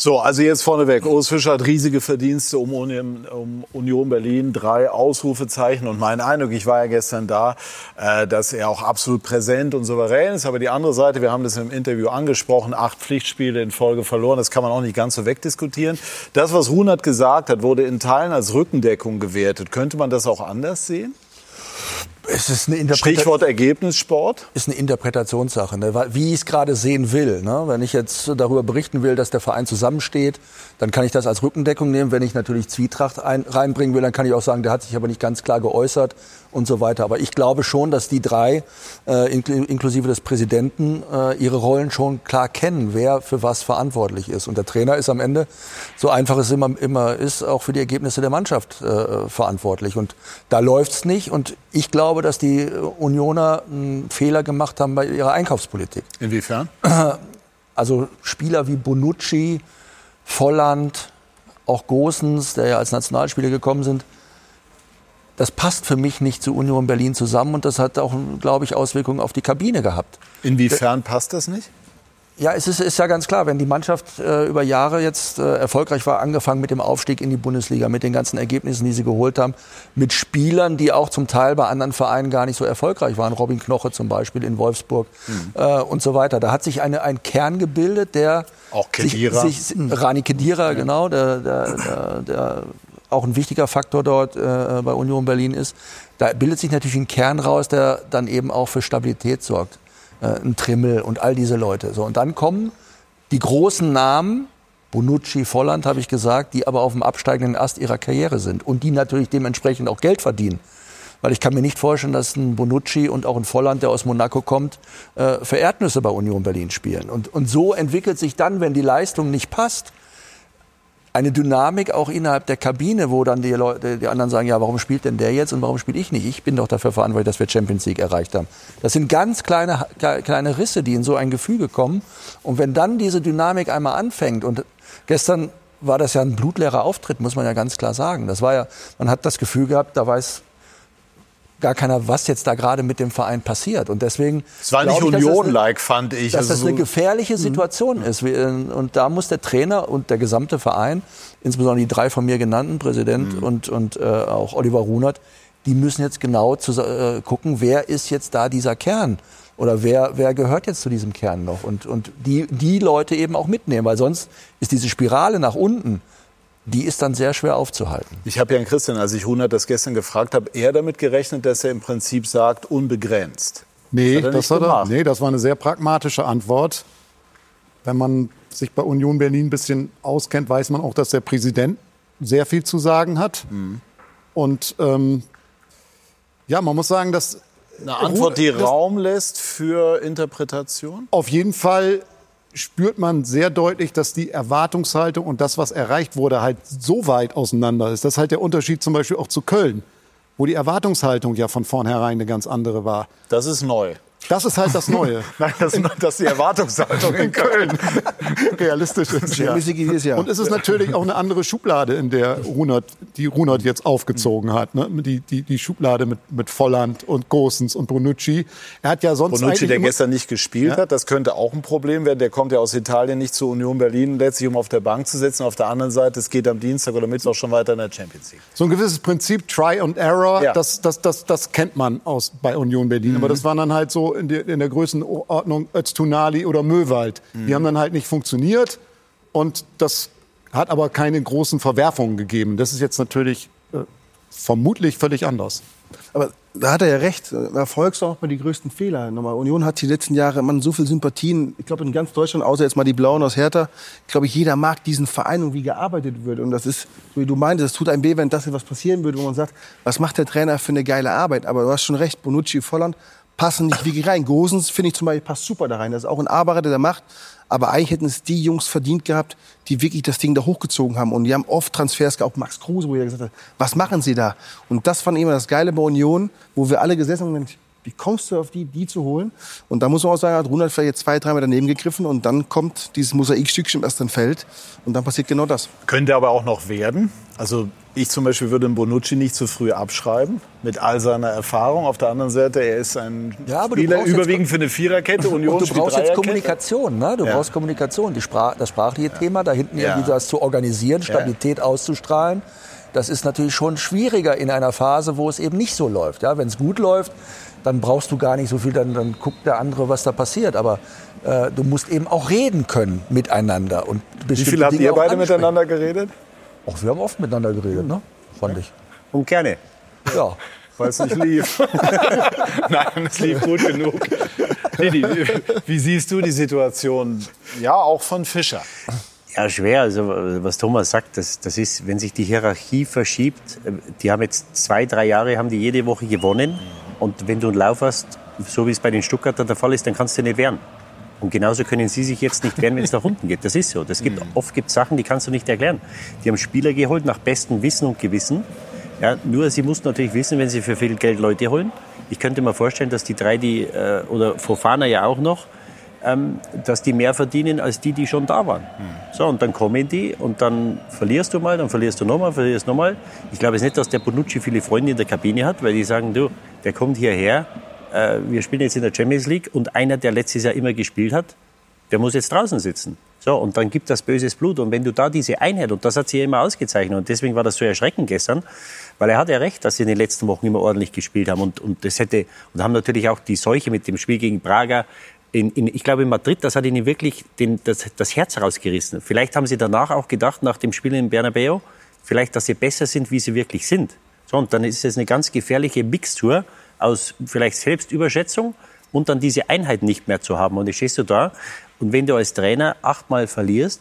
So, also jetzt vorneweg. Urs Fischer hat riesige Verdienste um Union, um Union Berlin, drei Ausrufezeichen. Und mein Eindruck, ich war ja gestern da, äh, dass er auch absolut präsent und souverän ist. Aber die andere Seite, wir haben das im Interview angesprochen, acht Pflichtspiele in Folge verloren. Das kann man auch nicht ganz so wegdiskutieren. Das, was Runert gesagt hat, wurde in Teilen als Rückendeckung gewertet. Könnte man das auch anders sehen? Es ist eine Stichwort Ergebnissport? Ist eine Interpretationssache, ne? wie ich es gerade sehen will. Ne? Wenn ich jetzt darüber berichten will, dass der Verein zusammensteht, dann kann ich das als Rückendeckung nehmen. Wenn ich natürlich Zwietracht ein, reinbringen will, dann kann ich auch sagen, der hat sich aber nicht ganz klar geäußert und so weiter. Aber ich glaube schon, dass die drei, äh, inklusive des Präsidenten, äh, ihre Rollen schon klar kennen, wer für was verantwortlich ist. Und der Trainer ist am Ende, so einfach es immer, immer ist, auch für die Ergebnisse der Mannschaft äh, verantwortlich. Und da läuft's nicht. Und ich glaube, dass die Unioner einen Fehler gemacht haben bei ihrer Einkaufspolitik. Inwiefern? Also Spieler wie Bonucci, Volland, auch Gosens, der ja als Nationalspieler gekommen sind, das passt für mich nicht zu Union Berlin zusammen und das hat auch, glaube ich, Auswirkungen auf die Kabine gehabt. Inwiefern passt das nicht? Ja, es ist, ist ja ganz klar, wenn die Mannschaft äh, über Jahre jetzt äh, erfolgreich war, angefangen mit dem Aufstieg in die Bundesliga, mit den ganzen Ergebnissen, die sie geholt haben, mit Spielern, die auch zum Teil bei anderen Vereinen gar nicht so erfolgreich waren, Robin Knoche zum Beispiel in Wolfsburg mhm. äh, und so weiter. Da hat sich eine, ein Kern gebildet, der auch Kedira. Sich, sich, Rani Kedira, ja. genau, der, der, der, der auch ein wichtiger Faktor dort äh, bei Union Berlin ist. Da bildet sich natürlich ein Kern raus, der dann eben auch für Stabilität sorgt ein Trimmel und all diese Leute. So, und dann kommen die großen Namen, Bonucci, Volland, habe ich gesagt, die aber auf dem absteigenden Ast ihrer Karriere sind und die natürlich dementsprechend auch Geld verdienen. Weil ich kann mir nicht vorstellen, dass ein Bonucci und auch ein Volland, der aus Monaco kommt, äh, für Erdnüsse bei Union Berlin spielen. Und, und so entwickelt sich dann, wenn die Leistung nicht passt, eine Dynamik auch innerhalb der Kabine, wo dann die Leute, die anderen sagen, ja, warum spielt denn der jetzt und warum spiele ich nicht? Ich bin doch dafür verantwortlich, dass wir Champions League erreicht haben. Das sind ganz kleine, kleine Risse, die in so ein Gefüge kommen. Und wenn dann diese Dynamik einmal anfängt und gestern war das ja ein blutleerer Auftritt, muss man ja ganz klar sagen. Das war ja, man hat das Gefühl gehabt, da weiß gar keiner, was jetzt da gerade mit dem Verein passiert. Und deswegen. Es war nicht Union-like, fand ich. Dass also das eine gefährliche mhm. Situation mhm. ist. Und da muss der Trainer und der gesamte Verein, insbesondere die drei von mir genannten, Präsident mhm. und, und äh, auch Oliver Runert, die müssen jetzt genau zu, äh, gucken, wer ist jetzt da dieser Kern? Oder wer, wer gehört jetzt zu diesem Kern noch? Und, und die, die Leute eben auch mitnehmen, weil sonst ist diese Spirale nach unten, die ist dann sehr schwer aufzuhalten. Ich habe Jan Christian, als ich Runert das gestern gefragt habe, eher damit gerechnet, dass er im Prinzip sagt, unbegrenzt. Nee, das, das, hat er, nee das war eine sehr pragmatische Antwort. Wenn man sich bei Union Berlin ein bisschen auskennt, weiß man auch, dass der Präsident sehr viel zu sagen hat. Mhm. Und ähm, ja, man muss sagen, dass eine Antwort, die Raum lässt für Interpretation? Auf jeden Fall spürt man sehr deutlich, dass die Erwartungshaltung und das, was erreicht wurde, halt so weit auseinander ist. Das ist halt der Unterschied zum Beispiel auch zu Köln, wo die Erwartungshaltung ja von vornherein eine ganz andere war. Das ist neu. Das ist halt das Neue. Nein, das, das ist die Erwartungshaltung in Köln realistisch ist. Ja. Und es ist natürlich auch eine andere Schublade, in der Runert, die Runert jetzt aufgezogen hat. Ne? Die, die, die Schublade mit, mit Volland und Gosens und Bonucci. Er hat ja sonst Bonucci, der gestern nicht gespielt ja? hat, das könnte auch ein Problem werden. Der kommt ja aus Italien nicht zur Union Berlin, letztlich um auf der Bank zu sitzen. Auf der anderen Seite, es geht am Dienstag oder Mittwoch schon weiter in der Champions League. So ein gewisses Prinzip Try and Error, ja. das, das, das, das kennt man aus, bei Union Berlin. Mhm. Aber das waren dann halt so in der, in der Größenordnung Öztunali oder Möwald. Mhm. Die haben dann halt nicht funktioniert und das hat aber keine großen Verwerfungen gegeben. Das ist jetzt natürlich äh, vermutlich völlig anders. Aber da hat er ja recht. Erfolg ist auch mal die größten Fehler. Nochmal, Union hat die letzten Jahre man so viel Sympathien. Ich glaube in ganz Deutschland, außer jetzt mal die Blauen aus Hertha, ich glaube jeder mag diesen Verein und wie gearbeitet wird. Und das ist, so wie du meintest, es tut einem weh, wenn das etwas passieren würde, wo man sagt, was macht der Trainer für eine geile Arbeit? Aber du hast schon recht, Bonucci, Volland passen nicht wirklich rein. Gosens, finde ich zum Beispiel, passt super da rein. Das ist auch ein Arbeiter, der macht. Aber eigentlich hätten es die Jungs verdient gehabt, die wirklich das Ding da hochgezogen haben. Und die haben oft Transfers gehabt, Max Kruse, wo er gesagt hat, was machen sie da? Und das fand ich immer das Geile bei Union, wo wir alle gesessen haben Wie kommst du auf die, die zu holen? Und da muss man auch sagen, hat Runert vielleicht jetzt zwei, dreimal daneben gegriffen und dann kommt dieses Mosaikstückchen erst im Feld und dann passiert genau das. Könnte aber auch noch werden. Also ich zum Beispiel würde Bonucci nicht zu früh abschreiben, mit all seiner Erfahrung. Auf der anderen Seite, er ist ein Ja, Spieler überwiegend für eine Viererkette. Union Und du brauchst jetzt. Kommunikation, ne? Du Ja. brauchst Kommunikation. Die Sprach, das sprachliche Thema, da hinten Ja. irgendwie das zu organisieren, Ja. Stabilität auszustrahlen. Das ist natürlich schon schwieriger in einer Phase, wo es eben nicht so läuft. Ja, wenn es gut läuft, dann brauchst du gar nicht so viel, dann, dann guckt der andere, was da passiert. Aber äh, du musst eben auch reden können miteinander. Und Wie viel habt Dinge ihr auch beide miteinander geredet? Ach, wir haben oft miteinander geredet, ne? Fand ich. Und gerne. Ja. Weil es nicht lief. Nein, es lief gut genug. Didi, wie siehst du die Situation? Ja, auch von Fischer. Ja, schwer. Also, was Thomas sagt, das, das ist, wenn sich die Hierarchie verschiebt, äh, die haben jetzt zwei, drei Jahre, haben die jede Woche gewonnen. Und wenn du einen Lauf hast, so wie es bei den Stuttgarter der Fall ist, dann kannst du nicht wehren. Und genauso können sie sich jetzt nicht wehren, wenn es nach unten geht. Das ist so. Das gibt, oft gibt es Sachen, die kannst du nicht erklären. Die haben Spieler geholt nach bestem Wissen und Gewissen. Ja, nur sie mussten natürlich wissen, wenn sie für viel Geld Leute holen. Ich könnte mir vorstellen, dass die drei, die, äh, oder Fofana ja auch noch, ähm, dass die mehr verdienen als die, die schon da waren. So, und dann kommen die und dann verlierst du mal, dann verlierst du nochmal, verlierst nochmal. Ich glaube jetzt nicht, dass der Bonucci viele Freunde in der Kabine hat, weil die sagen, du, der kommt hierher, äh, wir spielen jetzt in der Champions League und einer, der letztes Jahr immer gespielt hat, der muss jetzt draußen sitzen. So, und dann gibt das böses Blut. Und wenn du da diese Einheit, und das hat sie ja immer ausgezeichnet, und deswegen war das so erschreckend gestern, weil er hat ja recht, dass sie in den letzten Wochen immer ordentlich gespielt haben. Und, und das hätte, und haben natürlich auch die Seuche mit dem Spiel gegen Braga, in, in, ich glaube in Madrid, das hat ihnen wirklich den, das, das Herz rausgerissen. Vielleicht haben sie danach auch gedacht, nach dem Spiel in Bernabeu, vielleicht, dass sie besser sind, wie sie wirklich sind. So, und dann ist es eine ganz gefährliche Mixtur aus vielleicht Selbstüberschätzung und dann diese Einheit nicht mehr zu haben. Und jetzt stehst du da und wenn du als Trainer achtmal verlierst,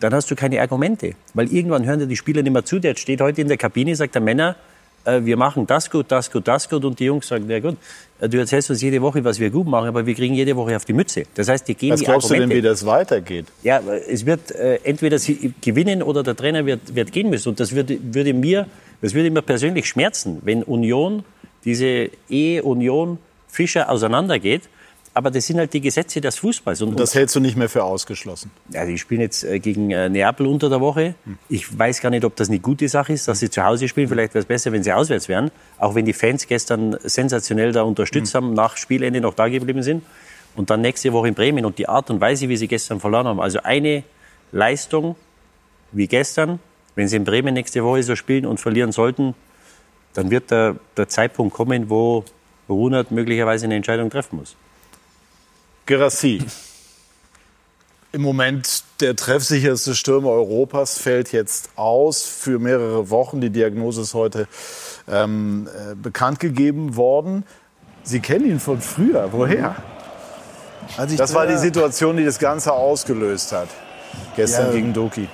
dann hast du keine Argumente. Weil irgendwann hören dir die Spieler nicht mehr zu. Der steht heute in der Kabine, sagt der Männer, wir machen das gut, das gut, das gut. Und die Jungs sagen, ja gut, äh, du erzählst uns jede Woche, was wir gut machen, aber wir kriegen jede Woche auf die Mütze. Das heißt, die gehen Was die glaubst du Argumente. denn, wie das weitergeht? Ja, es wird äh, entweder sie gewinnen oder der Trainer wird, wird gehen müssen. Und das würde, würde mir, das würde mir persönlich schmerzen, wenn Union, diese Ehe Union Fischer auseinandergeht. Aber das sind halt die Gesetze des Fußballs. Und, Das hältst du nicht mehr für ausgeschlossen. ja, die spielen jetzt äh, gegen äh, Neapel unter der Woche. Ich weiß gar nicht, ob das eine gute Sache ist, dass sie zu Hause spielen. Vielleicht wäre es besser, wenn sie auswärts wären. Auch wenn die Fans gestern sensationell da unterstützt haben, nach Spielende noch da geblieben sind. Und dann nächste Woche in Bremen. Und die Art und Weise, wie sie gestern verloren haben. Also eine Leistung wie gestern. Wenn sie in Bremen nächste Woche so spielen und verlieren sollten, dann wird der, der Zeitpunkt kommen, wo Runert möglicherweise eine Entscheidung treffen muss. Gerassi. Im Moment der treffsicherste Stürmer Europas fällt jetzt aus für mehrere Wochen. Die Diagnose ist heute ähm, äh, bekannt gegeben worden. Sie kennen ihn von früher. Woher? Ich Das war die Situation, die das Ganze ausgelöst hat. Gestern Ja, gegen Doki.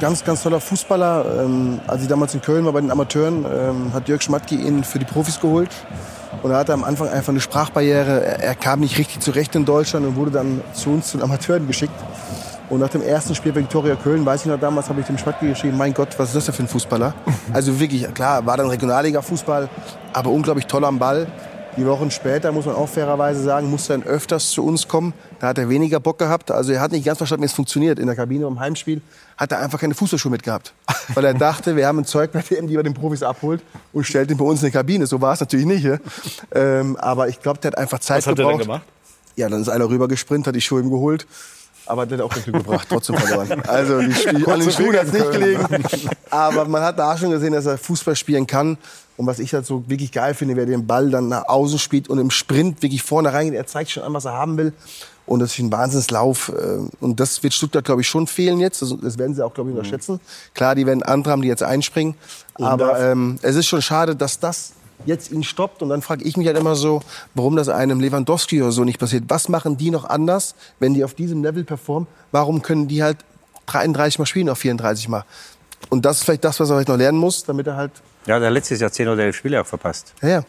Ganz, ganz toller Fußballer. Ähm, als ich damals in Köln war bei den Amateuren, ähm, hat Jörg Schmatke ihn für die Profis geholt. Und er hatte am Anfang einfach eine Sprachbarriere. Er, kam nicht richtig zurecht in Deutschland und wurde dann zu uns, zu den Amateuren geschickt. Und nach dem ersten Spiel bei Viktoria Köln, weiß ich noch damals, habe ich dem Schmatke geschrieben, mein Gott, was ist das für ein Fußballer? Also wirklich, klar, war dann Regionalliga-Fußball, aber unglaublich toll am Ball. Die Wochen später, muss man auch fairerweise sagen, musste er dann öfters zu uns kommen. Da hat er weniger Bock gehabt. Also er hat nicht ganz verstanden, wie es funktioniert. In der Kabine beim Heimspiel hat er einfach keine Fußballschuhe mitgehabt. Weil er dachte, wir haben ein Zeug bei dem, die bei den Profis abholt und stellt ihn bei uns in die Kabine. So war es natürlich nicht. Ja? Ähm, aber ich glaube, der hat einfach Zeit Was hat er gebraucht. denn gemacht? Ja, dann ist einer rüber gesprintet, hat die Schuhe ihm geholt. Aber der hat auch kein Glück gebracht, trotzdem verloren. Also die, die, an den Schuhen hat es nicht gelegen. Aber man hat da schon gesehen, dass er Fußball spielen kann. Und was ich halt so wirklich geil finde, wer den Ball dann nach außen spielt und im Sprint wirklich vorne reingeht. Er zeigt schon an, was er haben will. Und das ist ein Wahnsinnslauf. äh, Und das wird Stuttgart, glaube ich, schon fehlen jetzt. Das- werden sie auch, glaube ich, unterschätzen. Klar, die werden andere haben, die jetzt einspringen. Aber ähm, es ist schon schade, dass das jetzt ihn stoppt. Und dann frage ich mich halt immer so, warum das einem Lewandowski oder so nicht passiert. Was machen die noch anders, wenn die auf diesem Level performen? Warum können die halt 33 Mal spielen auf 34 Mal? Und das ist vielleicht das, was er vielleicht noch lernen muss, damit er halt... Ja, der hat letztes Jahr 10 oder 11 Spiele auch verpasst. Ja, ja.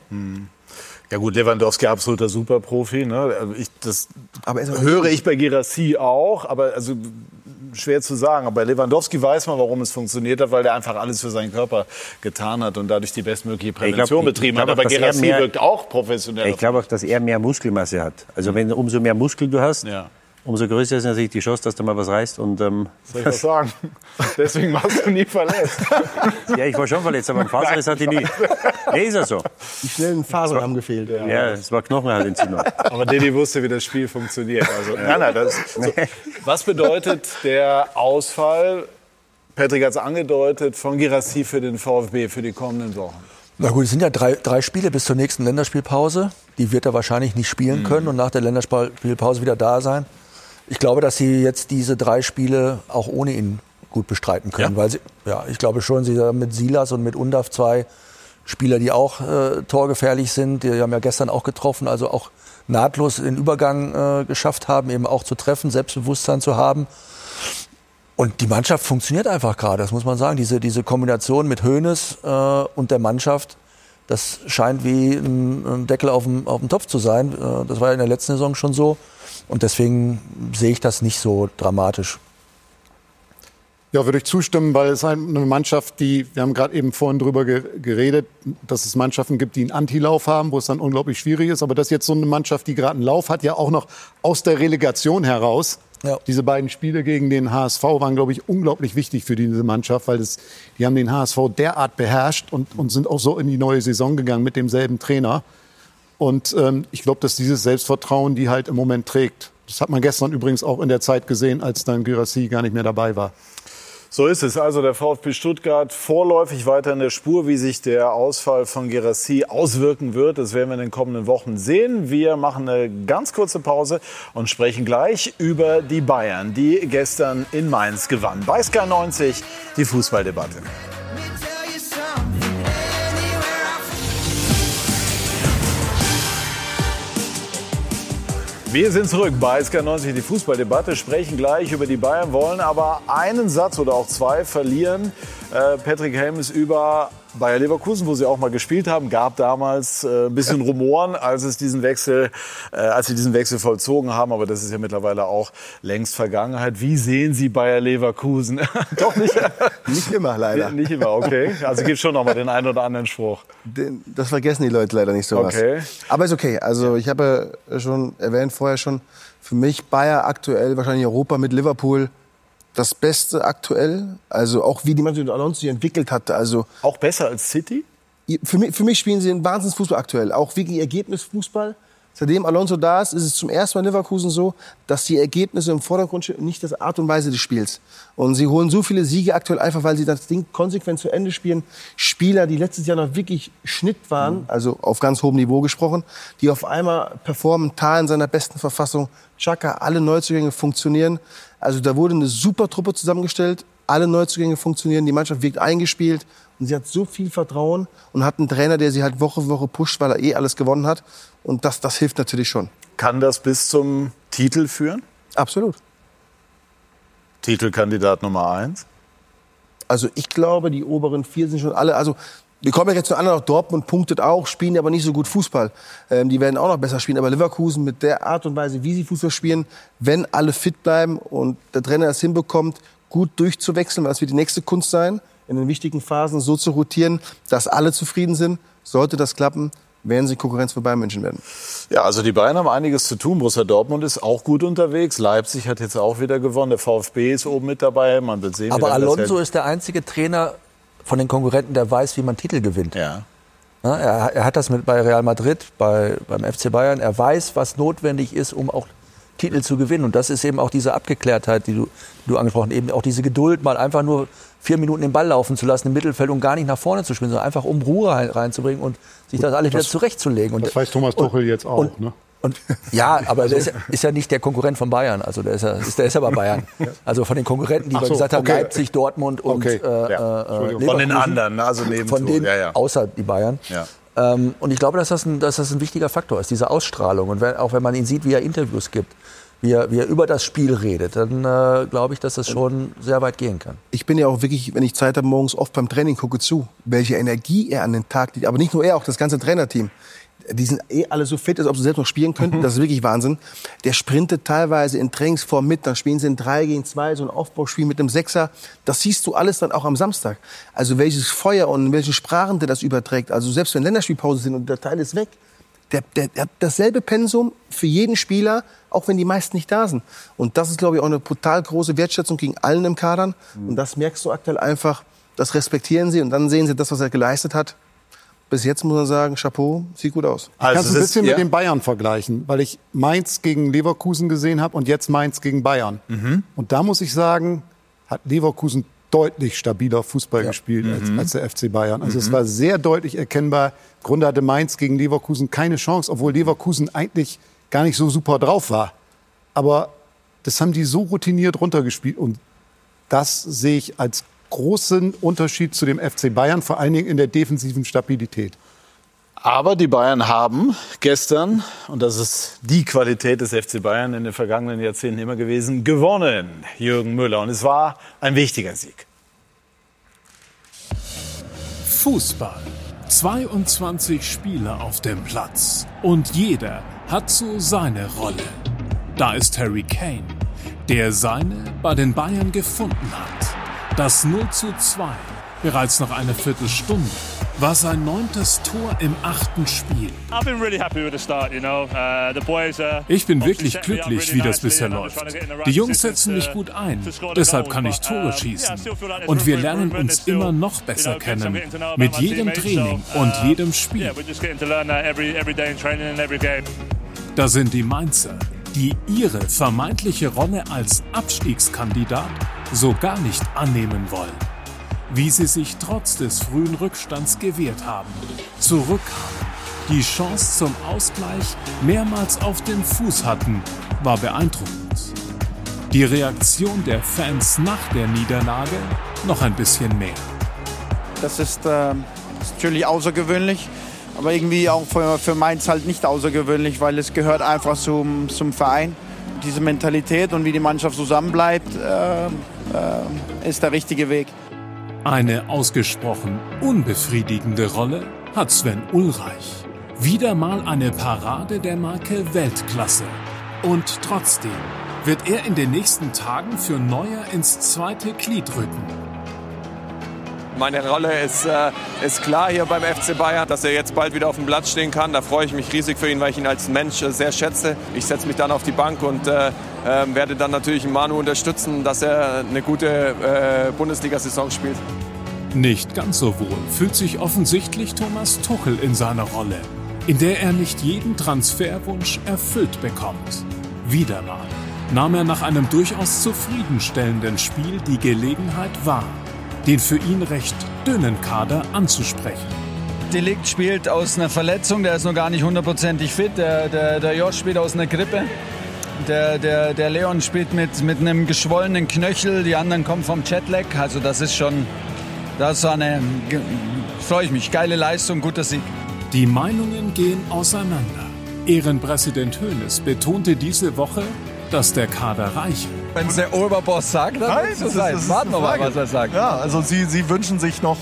Ja gut, Lewandowski absoluter Superprofi. Ne? Ich, das höre ich bei Girassi auch. Aber also schwer zu sagen. Aber bei Lewandowski weiß man, warum es funktioniert hat, weil er einfach alles für seinen Körper getan hat und dadurch die bestmögliche Prävention glaub, betrieben glaub hat. Aber er Gerassi mehr- wirkt auch professionell. Ich glaube auch, dass er mehr Muskelmasse hat. Also wenn umso mehr Muskel du hast, Ja. Umso größer ist natürlich die Chance, dass du mal was reißt. Und, ähm, Soll ich was sagen? Deswegen warst du nie verletzt. ja, ich war schon verletzt, aber ein Faserriss hatte ich nie. Nee, ist ja so. Die schnellen Fasern haben gefehlt. Ja, es war Knochenhaltentzündung. Aber Didi wusste, wie das Spiel funktioniert. Also, nein, nein, das, so. Was bedeutet der Ausfall, Patrick hat es angedeutet, von Girassi für den VfB für die kommenden Wochen? Na gut, es sind ja drei, drei Spiele bis zur nächsten Länderspielpause. Die wird er wahrscheinlich nicht spielen Mhm. können und nach der Länderspielpause wieder da sein. Ich glaube, dass sie jetzt diese drei Spiele auch ohne ihn gut bestreiten können. Weil sie, ja, ich glaube schon, sie haben mit Silas und mit Undaf zwei Spieler, die auch äh, torgefährlich sind. Die haben ja gestern auch getroffen, also auch nahtlos den Übergang äh, geschafft haben, eben auch zu treffen, Selbstbewusstsein zu haben. Und die Mannschaft funktioniert einfach gerade, das muss man sagen. Diese, diese Kombination mit Hoeneß äh, und der Mannschaft, das scheint wie ein, Deckel auf dem, auf dem Topf zu sein. Äh, das war ja in der letzten Saison schon so. Und deswegen sehe ich das nicht so dramatisch. Ja, würde ich zustimmen, weil es ist eine Mannschaft, die, wir haben gerade eben vorhin drüber ge- geredet, dass es Mannschaften gibt, die einen Antilauf haben, wo es dann unglaublich schwierig ist. Aber das ist jetzt so eine Mannschaft, die gerade einen Lauf hat, ja auch noch aus der Relegation heraus. Ja. Diese beiden Spiele gegen den HSV waren, glaube ich, unglaublich wichtig für diese Mannschaft, weil das, die haben den HSV derart beherrscht und, und sind auch so in die neue Saison gegangen mit demselben Trainer. Und ähm, ich glaube, dass dieses Selbstvertrauen die halt im Moment trägt. Das hat man gestern übrigens auch in der Zeit gesehen, als dann Gyrassi gar nicht mehr dabei war. So ist es. Also der VfB Stuttgart vorläufig weiter in der Spur, wie sich der Ausfall von Gerassi auswirken wird. Das werden wir in den kommenden Wochen sehen. Wir machen eine ganz kurze Pause und sprechen gleich über die Bayern, die gestern in Mainz gewannen. Bei Sky 90 die Fußballdebatte. Wir sind zurück bei SK90, die Fußballdebatte, sprechen gleich über die Bayern, wollen aber einen Satz oder auch zwei verlieren. Äh, Patrick Helmes über Bayer Leverkusen, wo sie auch mal gespielt haben, gab damals äh, ein bisschen Rumoren, als es diesen Wechsel, äh, als sie diesen Wechsel vollzogen haben, aber das ist ja mittlerweile auch längst Vergangenheit. Wie sehen Sie Bayer Leverkusen? Doch nicht, Nicht immer, leider. nicht immer, okay. Also gibt schon noch mal den einen oder anderen Spruch. Den- Das vergessen die Leute leider nicht so was. Okay. Aber ist okay. Also ich habe schon erwähnt vorher schon, für mich Bayer aktuell wahrscheinlich Europa mit Liverpool das Beste aktuell. Also auch wie die Mannschaft Alonso sich entwickelt hat. Also Auch besser als City? für mich, für mich spielen sie einen Wahnsinnsfußball aktuell. Auch wegen Ergebnisfußball. Seitdem Alonso da ist, ist es zum ersten Mal in Leverkusen so, dass die Ergebnisse im Vordergrund stehen nicht das Art und Weise des Spiels. Und sie holen so viele Siege aktuell einfach, weil sie das Ding konsequent zu Ende spielen. Spieler, die letztes Jahr noch wirklich Schnitt waren, also auf ganz hohem Niveau gesprochen, die auf einmal performen, Tal in seiner besten Verfassung, Chaka, alle Neuzugänge funktionieren. Also da wurde eine super Truppe zusammengestellt, alle Neuzugänge funktionieren, die Mannschaft wirkt eingespielt und sie hat so viel Vertrauen und hat einen Trainer, der sie halt Woche für Woche pusht, weil er eh alles gewonnen hat. Und das, das hilft natürlich schon. Kann das bis zum Titel führen? Absolut. Titelkandidat Nummer eins? Also ich glaube, die oberen vier sind schon alle. Also wir kommen ja jetzt zu anderen. Auch Dortmund punktet auch, spielen aber nicht so gut Fußball. Ähm, die werden auch noch besser spielen. Aber Leverkusen mit der Art und Weise, wie sie Fußball spielen, wenn alle fit bleiben und der Trainer es hinbekommt, gut durchzuwechseln, weil das wird die nächste Kunst sein, in den wichtigen Phasen so zu rotieren, dass alle zufrieden sind. Sollte das klappen, werden sie Konkurrenz für Bayern München werden. Ja, also die Bayern haben einiges zu tun. Borussia Dortmund ist auch gut unterwegs. Leipzig hat jetzt auch wieder gewonnen. Der VfB ist oben mit dabei. Man wird sehen, wie Aber das Alonso ist der einzige Trainer von den Konkurrenten, der weiß, wie man Titel gewinnt. Ja. Ja, er, er hat das mit bei Real Madrid, bei, beim FC Bayern. Er weiß, was notwendig ist, um auch Titel zu gewinnen. Und das ist eben auch diese Abgeklärtheit, die du, die du angesprochen hast. Eben auch diese Geduld, mal einfach nur vier Minuten den Ball laufen zu lassen im Mittelfeld und gar nicht nach vorne zu spielen, sondern einfach um Ruhe rein, reinzubringen und sich das alles wieder zurechtzulegen. Und, Das weiß Thomas Tuchel jetzt auch. und- ne? Und, ja, aber der ist, ja- ist ja nicht der Konkurrent von Bayern. Also der ist ja, ist, der ist ja bei Bayern. Also von den Konkurrenten, die Ach wir so, gesagt haben, okay. Leipzig, Dortmund und Okay. äh, Ja. äh. Von den anderen, also neben Von denen, ja, ja. außer die Bayern. Ja. Ähm, und ich glaube, dass das, ein, dass das ein wichtiger Faktor ist, diese Ausstrahlung. Und wenn, auch wenn man ihn sieht, wie er Interviews gibt, wie er, wie er über das Spiel redet, dann äh, glaube ich, dass das schon sehr weit gehen kann. Ich bin ja auch wirklich, wenn ich Zeit habe, morgens oft beim Training gucke zu, welche Energie er an den Tag legt. Aber nicht nur er, auch das ganze Trainerteam. Die sind eh alle so fit, als ob sie selbst noch spielen könnten. Das ist wirklich Wahnsinn. Der sprintet teilweise in Trainingsform mit, dann spielen sie in 3 gegen 2, so ein Aufbauspiel mit einem Sechser. Das siehst du alles dann auch am Samstag. Also welches Feuer und in welchen Sprachen der das überträgt. Also selbst wenn Länderspielpause sind und der Teil ist weg, der, der, der hat dasselbe Pensum für jeden Spieler, auch wenn die meisten nicht da sind. Und das ist, glaube ich, auch eine brutal große Wertschätzung gegen allen im Kadern. Und das merkst du aktuell einfach. Das respektieren sie und dann sehen sie das, was er geleistet hat. Bis jetzt muss man sagen, Chapeau, sieht gut aus. Ich kann es ein bisschen mit den Bayern vergleichen, weil ich Mainz gegen Leverkusen gesehen habe und jetzt Mainz gegen Bayern. Mhm. Und da muss ich sagen, hat Leverkusen deutlich stabiler Fußball gespielt als, Mhm. als der FC Bayern. Also es Mhm. war sehr deutlich erkennbar. Im Grunde hatte Mainz gegen Leverkusen keine Chance, obwohl Leverkusen eigentlich gar nicht so super drauf war. Aber das haben die so routiniert runtergespielt und das sehe ich als großen Unterschied zu dem FC Bayern, vor allen Dingen in der defensiven Stabilität. Aber die Bayern haben gestern, und das ist die Qualität des FC Bayern in den vergangenen Jahrzehnten immer gewesen, gewonnen, Jürgen Müller. Und es war ein wichtiger Sieg. Fußball. 22 Spieler auf dem Platz. Und jeder hat so seine Rolle. Da ist Harry Kane, der seine bei den Bayern gefunden hat. Das 0 zu 2, bereits nach einer Viertelstunde, war sein neuntes Tor im achten Spiel. Uh, uh, Ich bin wirklich glücklich, wie das bisher läuft. Die Jungs setzen mich gut ein, deshalb kann ich but, Tore uh, schießen. Und wir lernen uns immer noch besser kennen, mit jedem Training und uh, jedem Spiel. Da sind die Mainzer, die ihre vermeintliche Rolle als Abstiegskandidat so gar nicht annehmen wollen. Wie sie sich trotz des frühen Rückstands gewehrt haben, zurückkamen, die Chance zum Ausgleich mehrmals auf dem Fuß hatten, war beeindruckend. Die Reaktion der Fans nach der Niederlage noch ein bisschen mehr. Das ist, ist natürlich außergewöhnlich, aber irgendwie auch für, für Mainz halt nicht außergewöhnlich, weil es gehört einfach zum, zum Verein. Diese Mentalität und wie die Mannschaft zusammenbleibt, äh, äh, ist der richtige Weg. Eine ausgesprochen unbefriedigende Rolle hat Sven Ulreich. Wieder mal eine Parade der Marke Weltklasse. Und trotzdem wird er in den nächsten Tagen für Neuer ins zweite Glied rücken. Meine Rolle ist, äh, ist klar hier beim FC Bayern, dass er jetzt bald wieder auf dem Platz stehen kann. Da freue ich mich riesig für ihn, weil ich ihn als Mensch äh, sehr schätze. Ich setze mich dann auf die Bank und äh, äh, werde dann natürlich Manu unterstützen, dass er eine gute äh, Bundesliga-Saison spielt. Nicht ganz so wohl fühlt sich offensichtlich Thomas Tuchel in seiner Rolle, in der er nicht jeden Transferwunsch erfüllt bekommt. Wieder mal nahm er nach einem durchaus zufriedenstellenden Spiel die Gelegenheit wahr, den für ihn recht dünnen Kader anzusprechen. Delikt spielt aus einer Verletzung, der ist noch gar nicht hundertprozentig fit. Der, der, der Josh spielt aus einer Grippe. Der, der, der Leon spielt mit, mit einem geschwollenen Knöchel, die anderen kommen vom Jetlag. Also das ist schon, das ist eine, freue ich mich, geile Leistung, guter Sieg. Die Meinungen gehen auseinander. Ehrenpräsident Hoeneß betonte diese Woche, dass der Kader reiche. Wenn es der Oberboss sagt, dann Nein, das ist- sein. ist Warten wir mal, was er sagt. Ja, also Sie, Sie wünschen sich noch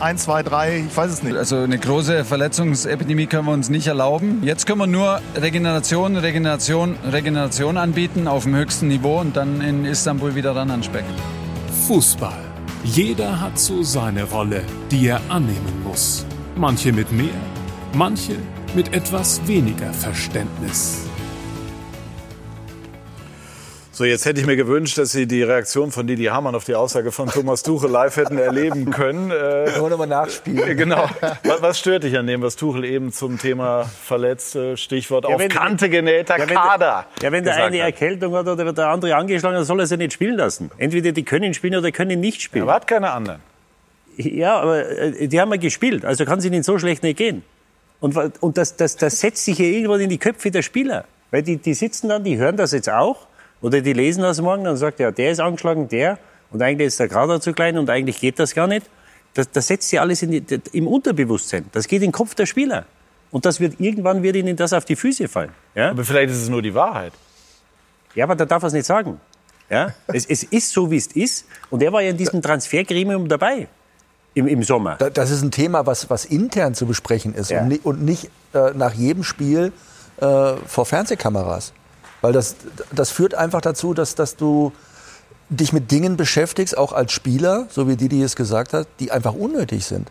ein, zwei, drei, ich weiß es nicht. Also eine große Verletzungsepidemie können wir uns nicht erlauben. Jetzt können wir nur Regeneration, Regeneration, Regeneration anbieten auf dem höchsten Niveau und dann in Istanbul wieder ran an Speck. Fußball. Jeder hat so seine Rolle, die er annehmen muss. Manche mit mehr, manche mit etwas weniger Verständnis. So, jetzt hätte ich mir gewünscht, dass Sie die Reaktion von Didi Hamann auf die Aussage von Thomas Tuchel live hätten erleben können. Äh, Nur nochmal nachspielen. Genau. Was, was stört dich an dem, was Tuchel eben zum Thema Verletzte, Stichwort Ja, auf wenn- Kante genähter Ja, wenn- Kader? Ja, wenn der eine hat. Erkältung hat oder der andere angeschlagen, dann soll er sie nicht spielen lassen. Entweder die können spielen oder können nicht spielen. Er hat keine anderen. Ja, aber äh, die haben ja gespielt, also kann es ihnen so schlecht nicht gehen. Und, und das, das, das setzt sich ja irgendwann in die Köpfe der Spieler. Weil die, die sitzen dann, die hören das jetzt auch oder die lesen das morgen, dann sagt er, ja, der ist angeschlagen, der und eigentlich ist der Kader zu klein und eigentlich geht das gar nicht. Das, das setzt sich alles in die, im Unterbewusstsein. Das geht in den Kopf der Spieler. Und das wird, irgendwann wird ihnen das auf die Füße fallen. Ja? Aber vielleicht ist es nur die Wahrheit. Ja, aber da darf er es nicht sagen. Ja? es, es ist so, wie es ist. Und er war ja in diesem Transfergremium dabei. Im, Im Sommer. Da- Das ist ein Thema, was, was intern zu besprechen ist Ja. und, ni- und nicht äh, nach jedem Spiel äh, vor Fernsehkameras. Weil das, das führt einfach dazu, dass, dass du dich mit Dingen beschäftigst, auch als Spieler, so wie Didi es gesagt hat, die einfach unnötig sind.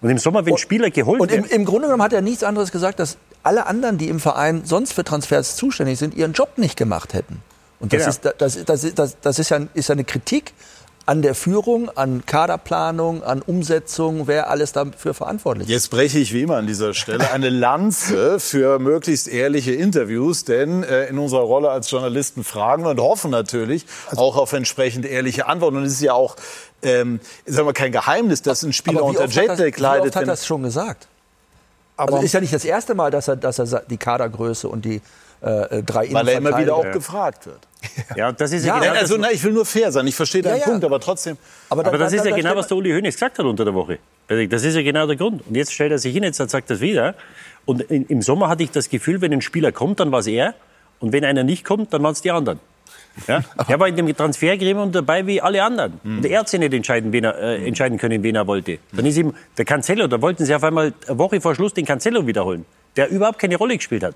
Und im Sommer, wenn Spieler geholt Und im, im Grunde genommen hat er nichts anderes gesagt, dass alle anderen, die im Verein sonst für Transfers zuständig sind, ihren Job nicht gemacht hätten. Und das, Genau. ist, das, das, das, das ist, ja, ist ja eine Kritik an der Führung, an Kaderplanung, an Umsetzung, wer alles dafür verantwortlich ist. Jetzt breche ich wie immer an dieser Stelle eine Lanze für möglichst ehrliche Interviews, denn äh, in unserer Rolle als Journalisten fragen wir und hoffen natürlich auch auf entsprechend ehrliche Antworten. Und es ist ja auch, ähm, sagen wir, kein Geheimnis, dass ein Spieler wie unter oft hat das- Jetlag Wie leidet. oft hat das schon gesagt? Aber- also ist ja nicht das erste Mal, dass er, dass er die Kadergröße und die äh, drei Weil er immer wieder auch gefragt wird. Ja, das ist Ja, ja, genau also, na, ich will nur fair sein. Ich verstehe deinen Ja, ja. Punkt, aber trotzdem. Aber, aber das ist ja da- genau, was der Uli Hoeneß gesagt hat unter der Woche. Das ist ja genau der Grund. Und jetzt stellt er sich hin, jetzt sagt das wieder. Und in, im Sommer hatte ich das Gefühl, wenn ein Spieler kommt, dann war es er. Und wenn einer nicht kommt, dann waren es die anderen. Ja? Er war in dem Transfergremium dabei wie alle anderen. Und er hat sich nicht entscheiden, wen er, äh, entscheiden können, wen er wollte. Dann ist ihm der Cancelo, da wollten sie auf einmal eine Woche vor Schluss den Cancelo wiederholen, der überhaupt keine Rolle gespielt hat.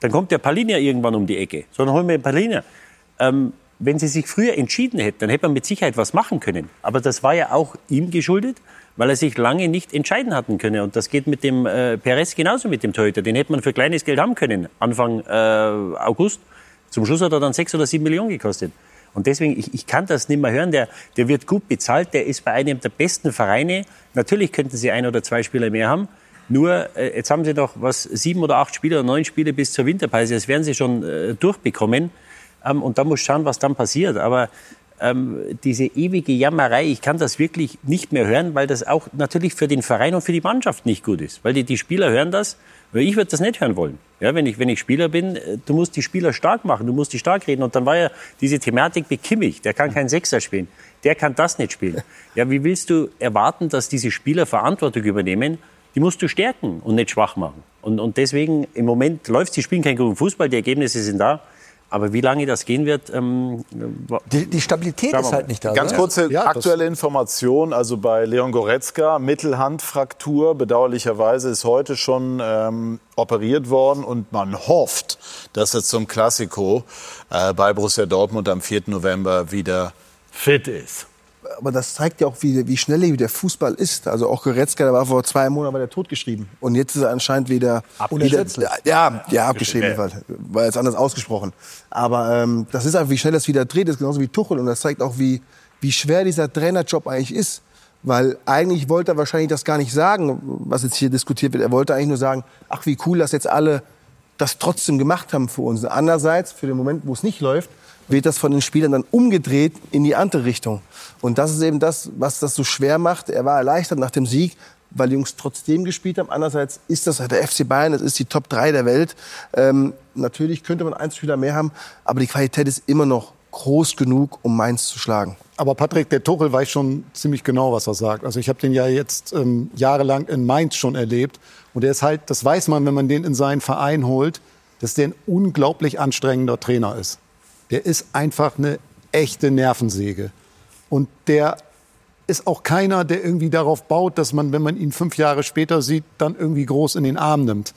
Dann kommt der Palinja irgendwann um die Ecke. So, dann holen wir den Palinja. Ähm, wenn sie sich früher entschieden hätten, dann hätte man mit Sicherheit was machen können. Aber das war ja auch ihm geschuldet, weil er sich lange nicht entscheiden hatten können. Und das geht mit dem äh, Perez genauso mit dem Torhüter. Den hätte man für kleines Geld haben können, Anfang äh, August. Zum Schluss hat er dann sechs oder sieben Millionen gekostet. Und deswegen, ich, ich kann das nicht mehr hören. Der, der wird gut bezahlt, der ist bei einem der besten Vereine. Natürlich könnten sie ein oder zwei Spieler mehr haben. Nur, äh, jetzt haben sie doch was, sieben oder acht Spiele oder neun Spiele bis zur Winterpause. Das werden sie schon äh, durchbekommen. Ähm, und da muss schauen, was dann passiert. Aber ähm, diese ewige Jammerei, ich kann das wirklich nicht mehr hören, weil das auch natürlich für den Verein und für die Mannschaft nicht gut ist. Weil die, die Spieler hören das, weil ich würde das nicht hören wollen. Ja, wenn, ich, wenn ich Spieler bin, äh, du musst die Spieler stark machen, du musst die stark reden. Und dann war ja diese Thematik mit Kimmich, der kann keinen Sechser spielen, der kann das nicht spielen. Ja, wie willst du erwarten, dass diese Spieler Verantwortung übernehmen? Die musst du stärken und nicht schwach machen. Und, und deswegen, im Moment läuft sie spielen keinen guten Fußball, die Ergebnisse sind da. Aber wie lange das gehen wird, ähm, Die, die Stabilität ist halt nicht da. Ganz ne? kurze Ja, aktuelle Information. Also bei Leon Goretzka, Mittelhandfraktur. Bedauerlicherweise ist heute schon ähm, operiert worden. Und man hofft, dass er zum Klassiko äh, bei Borussia Dortmund am 4. November wieder fit ist. Aber das zeigt ja auch, wie, wie schnelllebig der Fußball ist. Also auch Goretzka, der war vor zwei Monaten war der totgeschrieben. Und jetzt ist er anscheinend wieder... Unersetzlich. wieder ja, ja, abgeschrieben, weil, war jetzt anders ausgesprochen. Aber ähm, das ist einfach, wie schnell das wieder dreht, das ist genauso wie Tuchel. Und das zeigt auch, wie, wie schwer dieser Trainerjob eigentlich ist. Weil eigentlich wollte er wahrscheinlich das gar nicht sagen, was jetzt hier diskutiert wird. Er wollte eigentlich nur sagen, ach, wie cool, dass jetzt alle das trotzdem gemacht haben für uns. Andererseits, für den Moment, wo es nicht läuft, wird das von den Spielern dann umgedreht in die andere Richtung. Und das ist eben das, was das so schwer macht. Er war erleichtert nach dem Sieg, weil die Jungs trotzdem gespielt haben. Andererseits ist das halt der FC Bayern, das ist die Top 3 der Welt. Ähm, natürlich könnte man einen Spieler mehr haben, aber die Qualität ist immer noch groß genug, um Mainz zu schlagen. Aber Patrick, der Tuchel weiß schon ziemlich genau, was er sagt. Also ich habe den ja jetzt ähm, jahrelang in Mainz schon erlebt. Und der ist halt, das weiß man, wenn man den in seinen Verein holt, dass der ein unglaublich anstrengender Trainer ist. Der ist einfach eine echte Nervensäge. Und der ist auch keiner, der irgendwie darauf baut, dass man, wenn man ihn fünf Jahre später sieht, dann irgendwie groß in den Arm nimmt.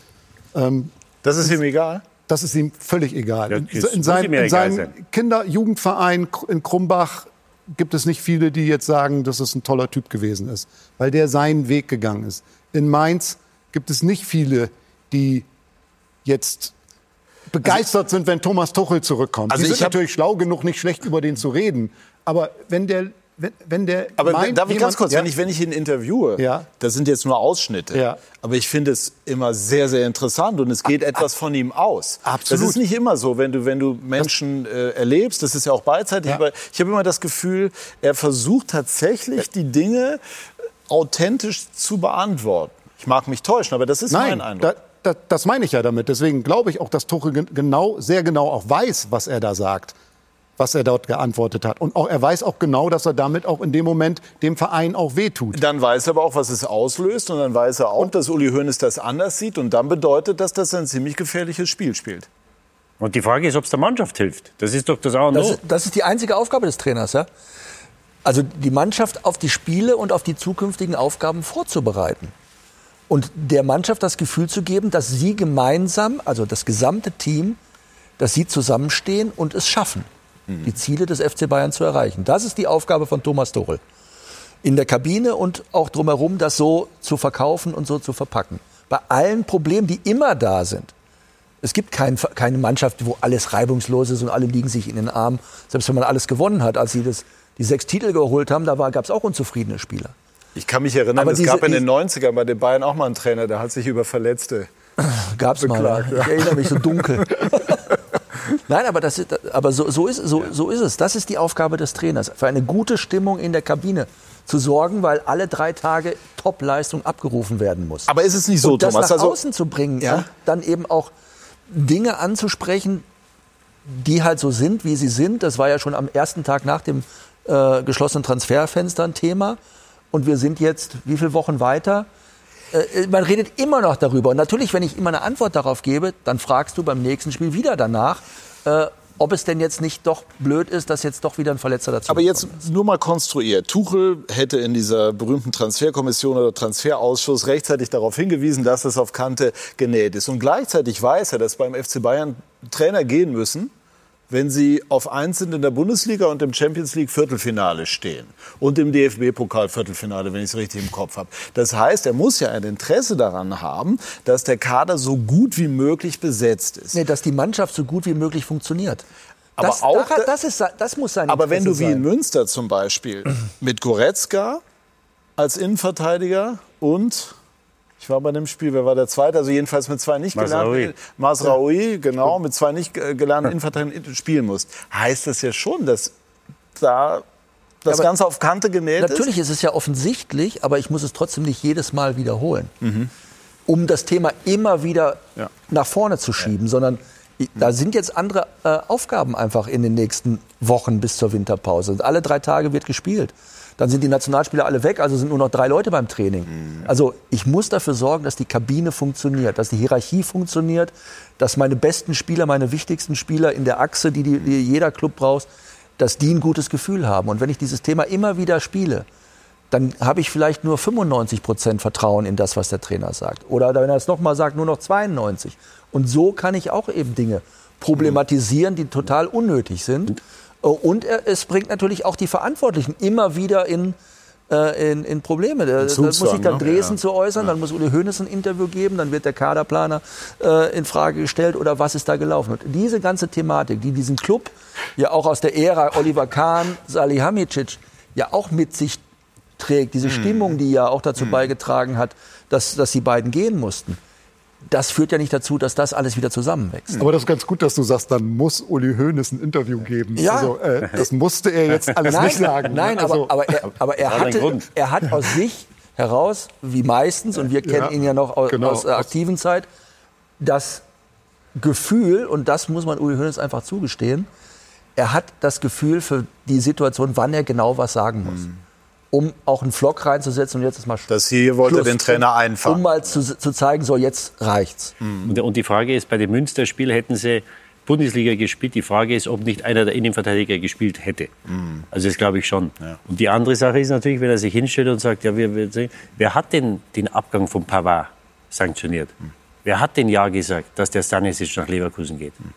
Ähm, Das ist ihm egal? das ist ihm völlig egal. Ja, In, das in, seinem sein. Kinder-Jugendverein in Krumbach gibt es nicht viele, die jetzt sagen, dass es ein toller Typ gewesen ist, weil der seinen Weg gegangen ist. In Mainz gibt es nicht viele, die jetzt begeistert sind, wenn Thomas Tuchel zurückkommt. Also die sind ich hab- natürlich schlau genug, nicht schlecht über den zu reden. Aber wenn der, wenn, wenn der Aber meint, darf ich ganz kurz, ja, wenn, ich, wenn ich ihn interviewe, Ja. das sind jetzt nur Ausschnitte, Ja. aber ich finde es immer sehr, sehr interessant und es geht etwas von ihm aus. Absolut. Das ist nicht immer so, wenn du, wenn du Menschen äh, erlebst, das ist ja auch beidseitig, Ja. aber ich habe immer das Gefühl, er versucht tatsächlich die Dinge authentisch zu beantworten. Ich mag mich täuschen, aber das ist Nein, mein Eindruck. da, da, das meine ich ja damit. Deswegen glaube ich auch, dass Tuchel gen- genau, sehr genau auch weiß, was er da sagt, was er dort geantwortet hat. Und auch, er weiß auch genau, dass er damit auch in dem Moment dem Verein auch wehtut. Dann weiß er aber auch, was es auslöst und dann weiß er auch, dass Uli Hoeneß das anders sieht und dann bedeutet das, dass er ein ziemlich gefährliches Spiel spielt. Und die Frage ist, ob es der Mannschaft hilft. Das ist doch das A und O. Das, das ist die einzige Aufgabe des Trainers, ja? Also die Mannschaft auf die Spiele und auf die zukünftigen Aufgaben vorzubereiten. Und der Mannschaft das Gefühl zu geben, dass sie gemeinsam, also das gesamte Team, dass sie zusammenstehen und es schaffen, mhm. die Ziele des FC Bayern zu erreichen. Das ist die Aufgabe von Thomas Tuchel. In der Kabine und auch drumherum, das so zu verkaufen und so zu verpacken. Bei allen Problemen, die immer da sind. Es gibt kein, keine Mannschaft, wo alles reibungslos ist und alle liegen sich in den Armen. Selbst wenn man alles gewonnen hat, als sie das, die sechs Titel geholt haben, da gab es auch unzufriedene Spieler. Ich kann mich erinnern, aber es diese, gab in den 90ern bei den Bayern auch mal einen Trainer, der hat sich über Verletzte Gab's beklagt, mal. Ja. Ich erinnere mich so dunkel. Nein, aber, das, aber so, so, ist, so, so ist es. Das ist die Aufgabe des Trainers. Für eine gute Stimmung in der Kabine zu sorgen, weil alle drei Tage Top-Leistung abgerufen werden muss. Aber ist es nicht so, und das Thomas? nach also, außen zu bringen, ja? dann eben auch Dinge anzusprechen, die halt so sind, wie sie sind. Das war ja schon am ersten Tag nach dem äh, geschlossenen Transferfenster ein Thema. Und wir sind jetzt wie viele Wochen weiter? Äh, man redet immer noch darüber. Und natürlich, wenn ich immer eine Antwort darauf gebe, dann fragst du beim nächsten Spiel wieder danach, äh, ob es denn jetzt nicht doch blöd ist, dass jetzt doch wieder ein Verletzer dazu Aber jetzt ist. nur mal konstruiert. Tuchel hätte in dieser berühmten Transferkommission oder Transferausschuss rechtzeitig darauf hingewiesen, dass es auf Kante genäht ist. Und gleichzeitig weiß er, dass beim FC Bayern Trainer gehen müssen, wenn sie auf eins sind in der Bundesliga und im Champions League Viertelfinale stehen und im DFB-Pokal Viertelfinale, wenn ich es richtig im Kopf habe. Das heißt, er muss ja ein Interesse daran haben, dass der Kader so gut wie möglich besetzt ist. Nee, dass die Mannschaft so gut wie möglich funktioniert. Aber das, auch, das, ist, das muss sein. Aber wenn du wie in Münster zum Beispiel mit Goretzka als Innenverteidiger und ich war bei dem Spiel, wer war der Zweite? Also jedenfalls mit zwei nicht gelernten, Masraoui, genau, mit zwei nicht gelernten Innenverteidigern spielen muss. Heißt das ja schon, dass da das ja, Ganze auf Kante genäht natürlich ist? Natürlich ist es ja offensichtlich, aber ich muss es trotzdem nicht jedes Mal wiederholen. Mhm. Um das Thema immer wieder ja. nach vorne zu schieben, ja. sondern da sind jetzt andere äh, Aufgaben einfach in den nächsten Wochen bis zur Winterpause. Und alle drei Tage wird gespielt dann sind die Nationalspieler alle weg, also sind nur noch drei Leute beim Training. Mhm. Also ich muss dafür sorgen, dass die Kabine funktioniert, dass die Hierarchie funktioniert, dass meine besten Spieler, meine wichtigsten Spieler in der Achse, die, die, die jeder Club braucht, dass die ein gutes Gefühl haben. Und wenn ich dieses Thema immer wieder spiele, dann habe ich vielleicht nur 95 Prozent Vertrauen in das, was der Trainer sagt. Oder wenn er es nochmal sagt, nur noch 92. Und so kann ich auch eben Dinge problematisieren, die total unnötig sind. Äh, und es bringt natürlich auch die Verantwortlichen immer wieder in, äh, in, in Probleme. Da, muss sich dann ne? Dresden ja. zu äußern, dann muss Uli Hoeneß ein Interview geben, dann wird der Kaderplaner äh, in Frage gestellt oder was ist da gelaufen. Und diese ganze Thematik, die diesen Club ja auch aus der Ära Oliver Kahn, Salihamidzic ja auch mit sich trägt, diese mhm. Stimmung, die ja auch dazu mhm. beigetragen hat, dass, dass die beiden gehen mussten das führt ja nicht dazu, dass das alles wieder zusammenwächst. Aber das ist ganz gut, dass du sagst, dann muss Uli Hoeneß ein Interview geben. Ja. Also, äh, das musste er jetzt alles nein, nicht sagen. Nein, also, aber, aber er, aber er, hatte, er hat aus sich heraus, wie meistens, und wir kennen ja, ihn ja noch aus, genau. aus der aktiven Zeit, das Gefühl, und das muss man Uli Hoeneß einfach zugestehen, er hat das Gefühl für die Situation, wann er genau was sagen muss. Mhm um auch einen Flock reinzusetzen und jetzt ist mal Das hier wollte Schluss, den Trainer einfangen. Um mal zu, zu, zeigen, so jetzt reicht's. Mhm. Und die Frage ist, bei dem Münster-Spiel hätten sie Bundesliga gespielt. Die Frage ist, ob nicht einer der Innenverteidiger gespielt hätte. Mhm. Also das glaube ich schon. Ja. Und die andere Sache ist natürlich, wenn er sich hinstellt und sagt, ja, wir, wir, wer hat denn den Abgang von Pavard sanktioniert? Mhm. Wer hat denn Ja gesagt, dass der Stanisic nach Leverkusen geht? Mhm.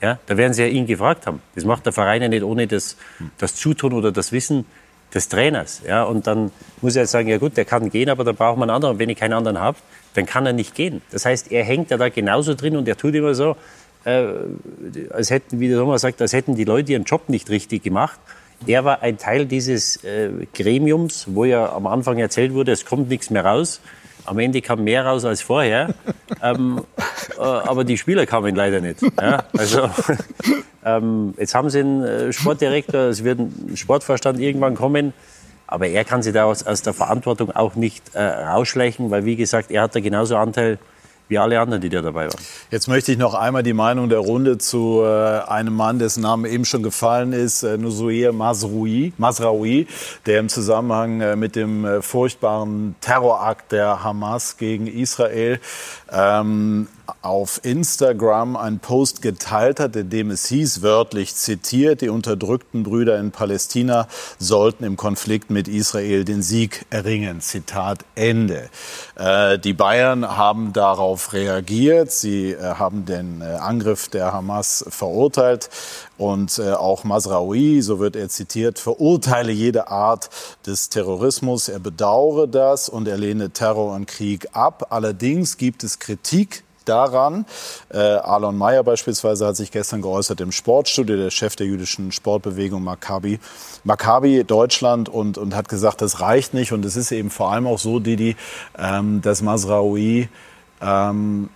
Ja, da werden sie ja ihn gefragt haben. Das macht der Verein ja nicht ohne das, mhm. das Zutun oder das Wissen des Trainers. Ja, und dann muss er sagen, ja gut, der kann gehen, aber da braucht man einen anderen. Und wenn ich keinen anderen habe, dann kann er nicht gehen. Das heißt, er hängt ja da genauso drin und er tut immer so, äh, als hätten, wie der Thomas sagt, als hätten die Leute ihren Job nicht richtig gemacht. Er war ein Teil dieses äh, Gremiums, wo ja am Anfang erzählt wurde, es kommt nichts mehr raus. Am Ende kam mehr raus als vorher. ähm, äh, aber die Spieler kamen leider nicht. Ja? Also, ähm, jetzt haben sie einen äh, Sportdirektor, es wird ein Sportvorstand irgendwann kommen. Aber er kann sich da aus, aus der Verantwortung auch nicht äh, rausschleichen, weil, wie gesagt, er hat da genauso Anteil wie alle anderen, die da dabei waren. Jetzt möchte ich noch einmal die Meinung der Runde zu äh, einem Mann, dessen Name eben schon gefallen ist, äh, Masraoui, Masraoui, der im Zusammenhang äh, mit dem äh, furchtbaren Terrorakt der Hamas gegen Israel ähm, auf Instagram einen Post geteilt hat, in dem es hieß, wörtlich zitiert, die unterdrückten Brüder in Palästina sollten im Konflikt mit Israel den Sieg erringen. Zitat Ende. Äh, die Bayern haben darauf reagiert. Sie äh, haben den äh, Angriff der Hamas verurteilt. Und äh, auch Masraoui, so wird er zitiert, verurteile jede Art des Terrorismus. Er bedauere das und er lehne Terror und Krieg ab. Allerdings gibt es Kritik daran. Äh, Alon Mayer beispielsweise hat sich gestern geäußert im Sportstudio, der Chef der jüdischen Sportbewegung Maccabi, Maccabi Deutschland und, und hat gesagt, das reicht nicht. Und es ist eben vor allem auch so, Didi, ähm, dass Masraoui ähm,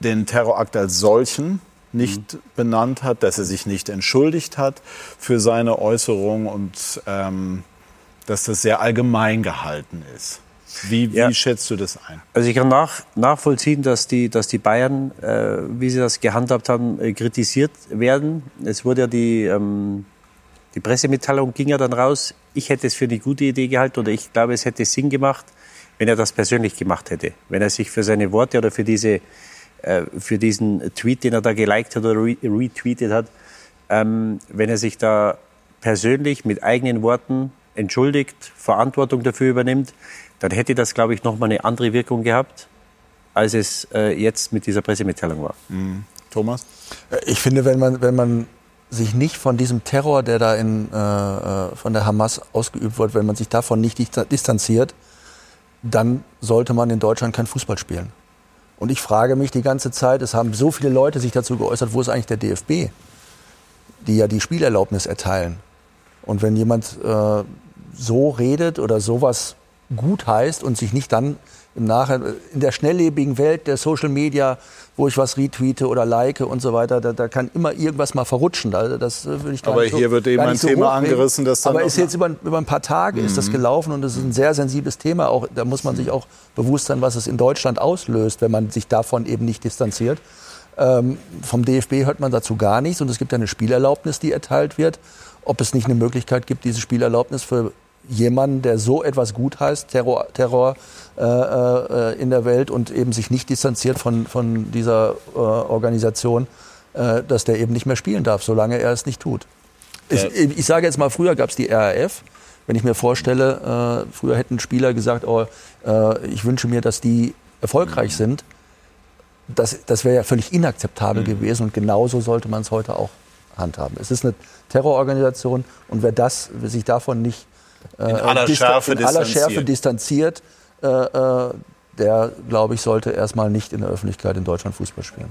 den Terrorakt als solchen nicht mhm. benannt hat, dass er sich nicht entschuldigt hat für seine Äußerung und ähm, dass das sehr allgemein gehalten ist. Wie, ja. wie schätzt du das ein? Also ich kann nach, nachvollziehen, dass die, dass die Bayern, äh, wie sie das gehandhabt haben, äh, kritisiert werden. Es wurde ja die, ähm, die Pressemitteilung ging ja dann raus. Ich hätte es für eine gute Idee gehalten oder ich glaube, es hätte Sinn gemacht, wenn er das persönlich gemacht hätte. Wenn er sich für seine Worte oder für, diese, äh, für diesen Tweet, den er da geliked hat oder re retweetet hat, ähm, wenn er sich da persönlich mit eigenen Worten entschuldigt, Verantwortung dafür übernimmt, dann hätte das, glaube ich, nochmal eine andere Wirkung gehabt, als es äh, jetzt mit dieser Pressemitteilung war. Mhm. Thomas? Äh, ich finde, wenn man, wenn man sich nicht von diesem Terror, der da in, äh, äh, von der Hamas ausgeübt wird, wenn man sich davon nicht distanziert, dann sollte man in Deutschland kein Fußball spielen. Und ich frage mich die ganze Zeit, es haben so viele Leute sich dazu geäußert, wo ist eigentlich der DFB, die ja die Spielerlaubnis erteilen. Und wenn jemand äh, so redet oder sowas gut heißt und sich nicht dann im Nachhinein, in der schnelllebigen Welt der Social Media, wo ich was retweete oder like und so weiter, da, da kann immer irgendwas mal verrutschen. Also das äh, würde ich Aber hier so, wird eben ein so Thema angerissen, das dann. Aber ist jetzt über, über ein paar Tage mhm. ist das mhm. gelaufen und es ist ein sehr sensibles Thema. Auch, da muss man sich auch bewusst sein, was es in Deutschland auslöst, wenn man sich davon eben nicht distanziert. Ähm, vom DFB hört man dazu gar nichts und es gibt eine Spielerlaubnis, die erteilt wird. Ob es nicht eine Möglichkeit gibt, diese Spielerlaubnis für jemanden, der so etwas gut heißt, Terror, Terror äh, äh, in der Welt und eben sich nicht distanziert von, von dieser äh, Organisation, äh, dass der eben nicht mehr spielen darf, solange er es nicht tut. Ich, ich sage jetzt mal, früher gab es die RAF. Wenn ich mir vorstelle, äh, früher hätten Spieler gesagt, oh, äh, ich wünsche mir, dass die erfolgreich mhm. sind. Das, das wäre ja völlig inakzeptabel mhm. gewesen und genauso sollte man es heute auch handhaben. Es ist eine Terrororganisation und wer das, wer sich davon nicht in äh, aller, Schärfe, in aller Schärfe distanziert, äh, äh, der, glaube ich, sollte erstmal nicht in der Öffentlichkeit in Deutschland Fußball spielen.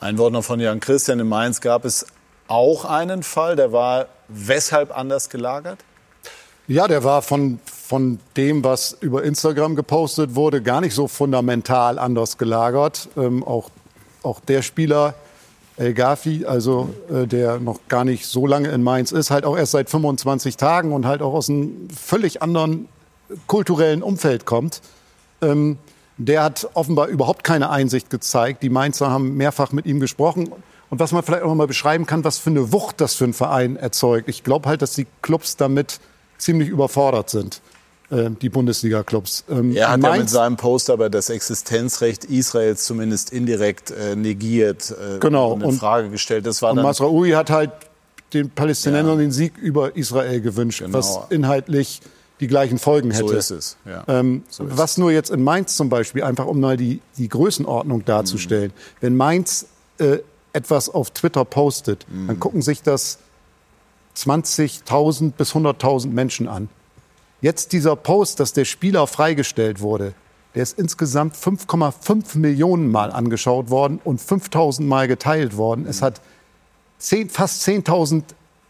Ein Wort noch von Jan Christian. In Mainz gab es auch einen Fall, der war weshalb anders gelagert? Ja, der war von, von dem, was über Instagram gepostet wurde, gar nicht so fundamental anders gelagert. Ähm, auch, auch der Spieler, El Gafi, also äh, der noch gar nicht so lange in Mainz ist, halt auch erst seit 25 Tagen und halt auch aus einem völlig anderen kulturellen Umfeld kommt. Ähm, der hat offenbar überhaupt keine Einsicht gezeigt. Die Mainzer haben mehrfach mit ihm gesprochen. Und was man vielleicht auch mal beschreiben kann, was für eine Wucht das für einen Verein erzeugt. Ich glaube halt, dass die Clubs damit ziemlich überfordert sind. Äh, die Bundesliga-Clubs. Ähm, er hat ja mit seinem Post aber das Existenzrecht Israels zumindest indirekt äh, negiert äh, genau. und in Frage gestellt. Das war und Masraoui hat halt den Palästinensern ja. den Sieg über Israel gewünscht, genau. was inhaltlich die gleichen Folgen hätte. So ist es. Ja. Ähm, so ist was nur jetzt in Mainz zum Beispiel, einfach um mal die, die Größenordnung darzustellen. Mhm. Wenn Mainz äh, etwas auf Twitter postet, mhm. dann gucken sich das 20.000 bis 100.000 Menschen an. Jetzt dieser Post, dass der Spieler freigestellt wurde, der ist insgesamt 5,5 Millionen Mal angeschaut worden und 5000 Mal geteilt worden. Es hat 10, fast 10.000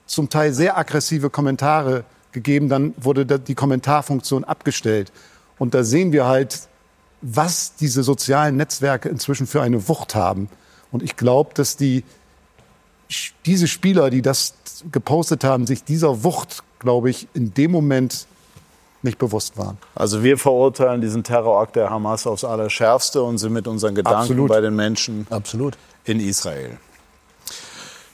zum Teil sehr aggressive Kommentare gegeben. Dann wurde die Kommentarfunktion abgestellt. Und da sehen wir halt, was diese sozialen Netzwerke inzwischen für eine Wucht haben. Und ich glaube, dass die, diese Spieler, die das gepostet haben, sich dieser Wucht, glaube ich, in dem Moment nicht bewusst waren. Also wir verurteilen diesen Terrorakt der Hamas aufs Allerschärfste und sind mit unseren Gedanken Absolut. bei den Menschen Absolut. in Israel.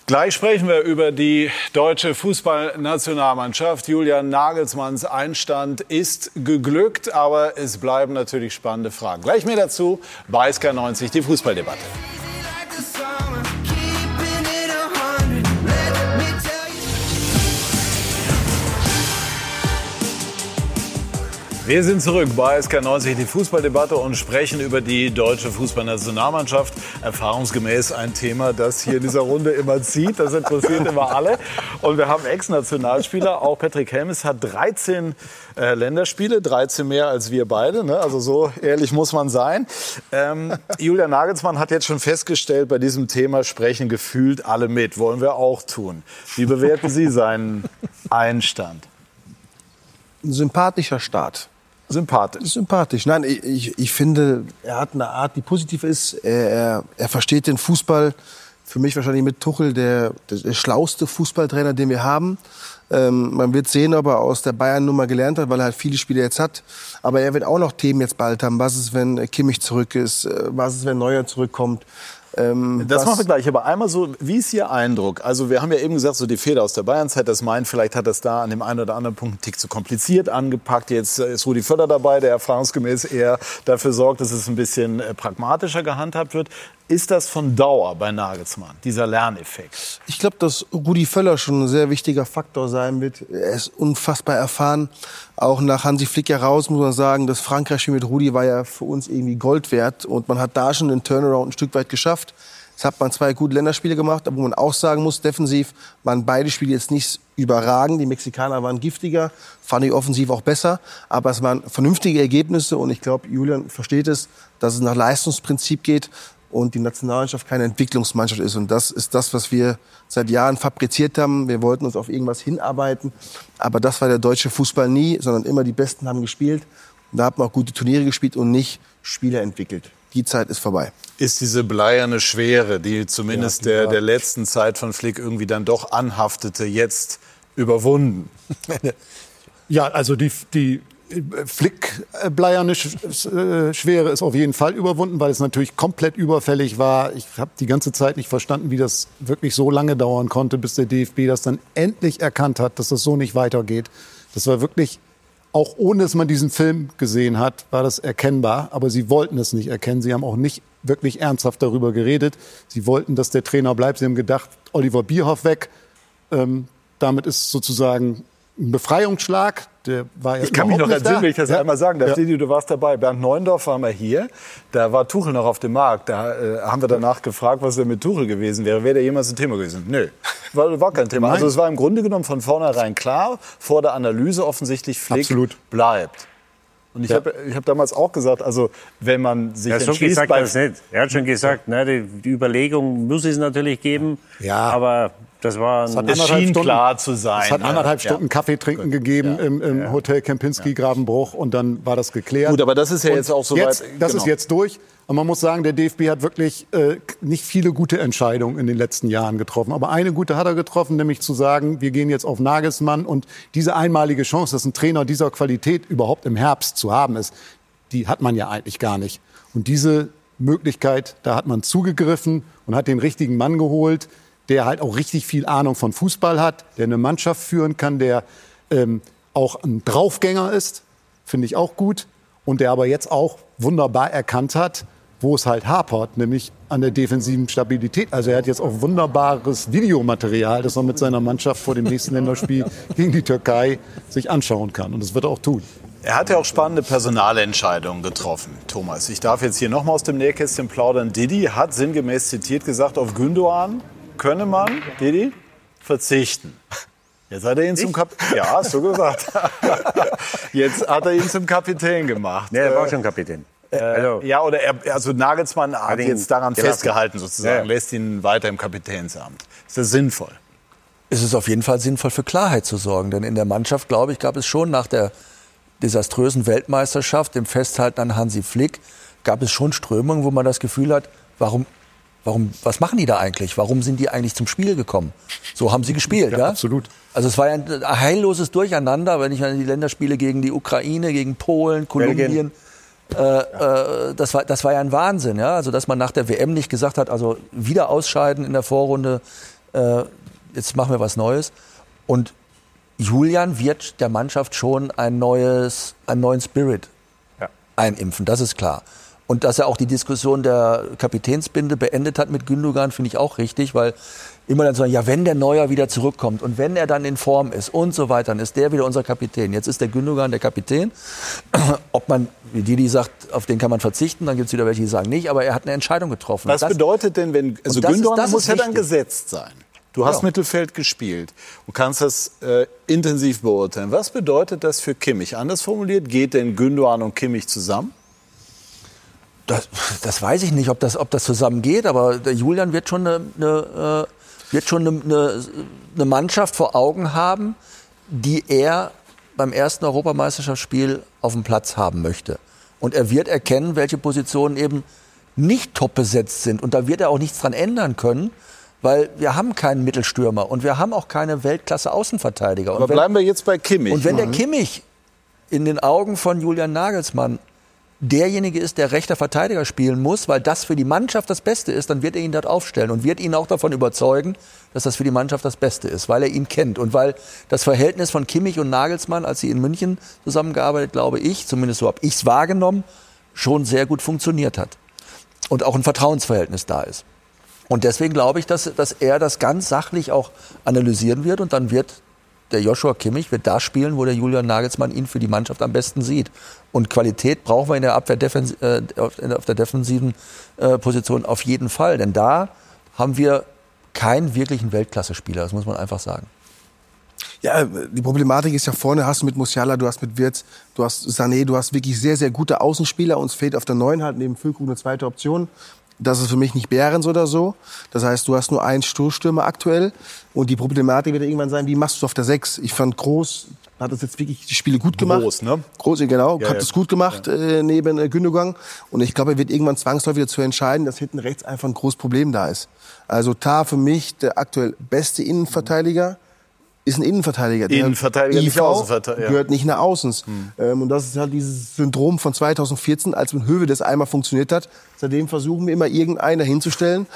Gleich sprechen wir über die deutsche Fußballnationalmannschaft. Julian Nagelsmanns Einstand ist geglückt, aber es bleiben natürlich spannende Fragen. Gleich mehr dazu bei SK90, die Fußballdebatte. Wir sind zurück bei SK90, die Fußballdebatte und sprechen über die deutsche Fußballnationalmannschaft. Erfahrungsgemäß ein Thema, das hier in dieser Runde immer zieht. Das interessiert immer alle. Und wir haben Ex-Nationalspieler. Auch Patrick Helmes hat 13 äh, Länderspiele, 13 mehr als wir beide. Ne? Also so ehrlich muss man sein. Ähm, Julian Nagelsmann hat jetzt schon festgestellt, bei diesem Thema sprechen gefühlt alle mit. Wollen wir auch tun. Wie bewerten Sie seinen Einstand? Ein sympathischer Start. Sympathisch. Sympathisch. Nein, ich, ich, finde, er hat eine Art, die positiv ist. Er, er, er versteht den Fußball. Für mich wahrscheinlich mit Tuchel der, der, der schlauste Fußballtrainer, den wir haben. Ähm, man wird sehen, ob er aus der Bayern-Nummer gelernt hat, weil er halt viele Spiele jetzt hat. Aber er wird auch noch Themen jetzt bald haben. Was ist, wenn Kimmich zurück ist? Äh, was ist, wenn Neuer zurückkommt? Ähm, das machen wir gleich. Aber einmal so, wie ist Ihr Eindruck? Also wir haben ja eben gesagt, so die Feder aus der Bayernzeit, das meint, vielleicht hat das da an dem einen oder anderen Punkt einen Tick zu kompliziert angepackt. Jetzt äh, ist Rudi Völler dabei, der erfahrungsgemäß eher dafür sorgt, dass es ein bisschen äh, pragmatischer gehandhabt wird. Ist das von Dauer bei Nagelsmann, dieser Lerneffekt? Ich glaube, dass Rudi Völler schon ein sehr wichtiger Faktor sein wird. Er ist unfassbar erfahren. Auch nach Hansi Flick heraus muss man sagen, das Frankreich-Spiel mit Rudi war ja für uns irgendwie Gold wert. Und man hat da schon den Turnaround ein Stück weit geschafft. Jetzt hat man zwei gute Länderspiele gemacht, aber wo man auch sagen muss, defensiv waren beide Spiele jetzt nicht überragend. Die Mexikaner waren giftiger, fand ich offensiv auch besser. Aber es waren vernünftige Ergebnisse und ich glaube, Julian versteht es, dass es nach Leistungsprinzip geht und die Nationalmannschaft keine Entwicklungsmannschaft ist. Und das ist das, was wir seit Jahren fabriziert haben. Wir wollten uns auf irgendwas hinarbeiten. Aber das war der deutsche Fußball nie, sondern immer die Besten haben gespielt. Und da hat man auch gute Turniere gespielt und nicht Spieler entwickelt. Die Zeit ist vorbei. Ist diese bleierne Schwere, die zumindest ja, der, der letzten Zeit von Flick irgendwie dann doch anhaftete, jetzt überwunden? ja, also die, die Flick bleierne äh, Schwere ist auf jeden Fall überwunden, weil es natürlich komplett überfällig war. Ich habe die ganze Zeit nicht verstanden, wie das wirklich so lange dauern konnte, bis der DFB das dann endlich erkannt hat, dass das so nicht weitergeht. Das war wirklich, auch ohne dass man diesen Film gesehen hat, war das erkennbar. Aber sie wollten es nicht erkennen. Sie haben auch nicht wirklich ernsthaft darüber geredet. Sie wollten, dass der Trainer bleibt. Sie haben gedacht, Oliver Bierhoff weg. Ähm, damit ist sozusagen ein Befreiungsschlag. Der war ich kann mich noch entsinnen, wenn ich das ja. einmal sagen darf. Ja. du warst dabei. Bernd Neuendorf war mal hier. Da war Tuchel noch auf dem Markt. Da äh, haben wir danach gefragt, was denn mit Tuchel gewesen wäre. Wäre der jemals ein Thema gewesen? Nö, war, war kein Thema. Nein. Also es war im Grunde genommen von vornherein klar, vor der Analyse offensichtlich Flick Absolut. bleibt. Und ich ja. habe ich hab damals auch gesagt, also wenn man sich er entschließt... Gesagt, bei, nicht. Er hat schon gesagt, ne, die, die Überlegung muss es natürlich geben. Ja. Aber das war hat es schien Stunden, klar zu sein. Es hat anderthalb ja. Stunden Kaffee trinken gegeben ja. im, im Hotel Kempinski Grabenbruch und dann war das geklärt. Gut, aber das ist ja und jetzt auch so jetzt, Das genau. ist jetzt durch. Und man muss sagen, der DFB hat wirklich äh, nicht viele gute Entscheidungen in den letzten Jahren getroffen. Aber eine gute hat er getroffen, nämlich zu sagen, wir gehen jetzt auf Nagelsmann. Und diese einmalige Chance, dass ein Trainer dieser Qualität überhaupt im Herbst zu haben ist, die hat man ja eigentlich gar nicht. Und diese Möglichkeit, da hat man zugegriffen und hat den richtigen Mann geholt, der halt auch richtig viel Ahnung von Fußball hat, der eine Mannschaft führen kann, der ähm, auch ein Draufgänger ist, finde ich auch gut. Und der aber jetzt auch wunderbar erkannt hat, wo es halt hapert, nämlich an der defensiven Stabilität. Also er hat jetzt auch wunderbares Videomaterial, das er mit seiner Mannschaft vor dem nächsten Länderspiel gegen die Türkei sich anschauen kann. Und das wird er auch tun. Er hat ja auch spannende Personalentscheidungen getroffen, Thomas. Ich darf jetzt hier nochmal aus dem Nähkästchen plaudern. Didi hat sinngemäß zitiert gesagt, auf Gündoğan könne man, Didi, verzichten. Jetzt hat er ihn ich? zum Kapitän. Ja, hast du gesagt. Jetzt hat er ihn zum Kapitän gemacht. Nee, er war schon Kapitän. Äh, also, ja, oder er, also Nagelsmann hat ihn jetzt daran festgehalten, sozusagen, ja. lässt ihn weiter im Kapitänsamt. Ist das sinnvoll? Es ist auf jeden Fall sinnvoll, für Klarheit zu sorgen. Denn in der Mannschaft, glaube ich, gab es schon nach der desaströsen Weltmeisterschaft, dem Festhalten an Hansi Flick, gab es schon Strömungen, wo man das Gefühl hat, warum Warum, was machen die da eigentlich? Warum sind die eigentlich zum Spiel gekommen? So haben sie gespielt, ja? ja? Absolut. Also es war ja ein heilloses Durcheinander, wenn ich an die Länderspiele gegen die Ukraine, gegen Polen, Kolumbien. Äh, äh, das, war, das war ja ein Wahnsinn, ja. Also dass man nach der WM nicht gesagt hat, also wieder ausscheiden in der Vorrunde, äh, jetzt machen wir was Neues. Und Julian wird der Mannschaft schon ein neues, einen neuen Spirit einimpfen, das ist klar. Und dass er auch die Diskussion der Kapitänsbinde beendet hat mit Gündogan, finde ich auch richtig, weil immer dann sagen, ja, wenn der Neuer wieder zurückkommt und wenn er dann in Form ist und so weiter, dann ist der wieder unser Kapitän. Jetzt ist der Gündogan der Kapitän. Ob man, wie Didi sagt, auf den kann man verzichten, dann gibt es wieder welche, die sagen nicht, aber er hat eine Entscheidung getroffen. Was Das- bedeutet denn, wenn, also ist- Gündogan das ist muss ja dann gesetzt sein. Du hast Ja. Mittelfeld gespielt und kannst das äh, intensiv beurteilen. Was bedeutet das für Kimmich? Anders formuliert, geht denn Gündogan und Kimmich zusammen? Das, das weiß ich nicht, ob das, ob das zusammen geht, aber der Julian wird schon eine, eine, äh, wird schon eine, eine, eine Mannschaft vor Augen haben, die er beim ersten Europameisterschaftsspiel auf dem Platz haben möchte. Und er wird erkennen, welche Positionen eben nicht top besetzt sind. Und da wird er auch nichts dran ändern können, weil wir haben keinen Mittelstürmer und wir haben auch keine Weltklasse-Außenverteidiger. Aber bleiben wir jetzt bei Kimmich. Und wenn der Mhm. Kimmich in den Augen von Julian Nagelsmann derjenige ist, der rechter Verteidiger spielen muss, weil das für die Mannschaft das Beste ist, dann wird er ihn dort aufstellen und wird ihn auch davon überzeugen, dass das für die Mannschaft das Beste ist, weil er ihn kennt und weil das Verhältnis von Kimmich und Nagelsmann, als sie in München zusammengearbeitet, glaube ich, zumindest so habe ich es wahrgenommen, schon sehr gut funktioniert hat und auch ein Vertrauensverhältnis da ist. Und deswegen glaube ich, dass, dass er das ganz sachlich auch analysieren wird und dann wird der Joshua Kimmich wird da spielen, wo der Julian Nagelsmann ihn für die Mannschaft am besten sieht. Und Qualität brauchen wir in der Abwehr äh, auf der defensiven äh, Position auf jeden Fall. Denn da haben wir keinen wirklichen Weltklasse-Spieler, das muss man einfach sagen. Ja, die Problematik ist ja vorne hast du mit Musiala, du hast mit Wirtz, du hast Sané, du hast wirklich sehr, sehr gute Außenspieler. Uns fehlt auf der Neuen halt neben Füllkrug eine zweite Option. Das ist für mich nicht Behrens oder so. Das heißt, du hast nur einen Stoßstürmer aktuell. Und die Problematik wird irgendwann sein, wie machst du es auf der Sechs? Ich fand Groß hat das jetzt wirklich die Spiele gut gemacht. Groß, ne? Groß, genau, Ja, hat ja. es gut gemacht äh, neben äh, Gündogan. Und ich glaube, er wird irgendwann zwangsläufig dazu entscheiden, dass hinten rechts einfach ein großes Problem da ist. Also Tar für mich der aktuell beste Innenverteidiger ist ein Innenverteidiger. Der Innenverteidiger, nicht IV Außenverteidiger, ja. Gehört nicht nach Außens. Ähm, und das ist halt dieses Syndrom von 2014, als mit Höwe das einmal funktioniert hat. Seitdem versuchen wir immer irgendeinen hinzustellen.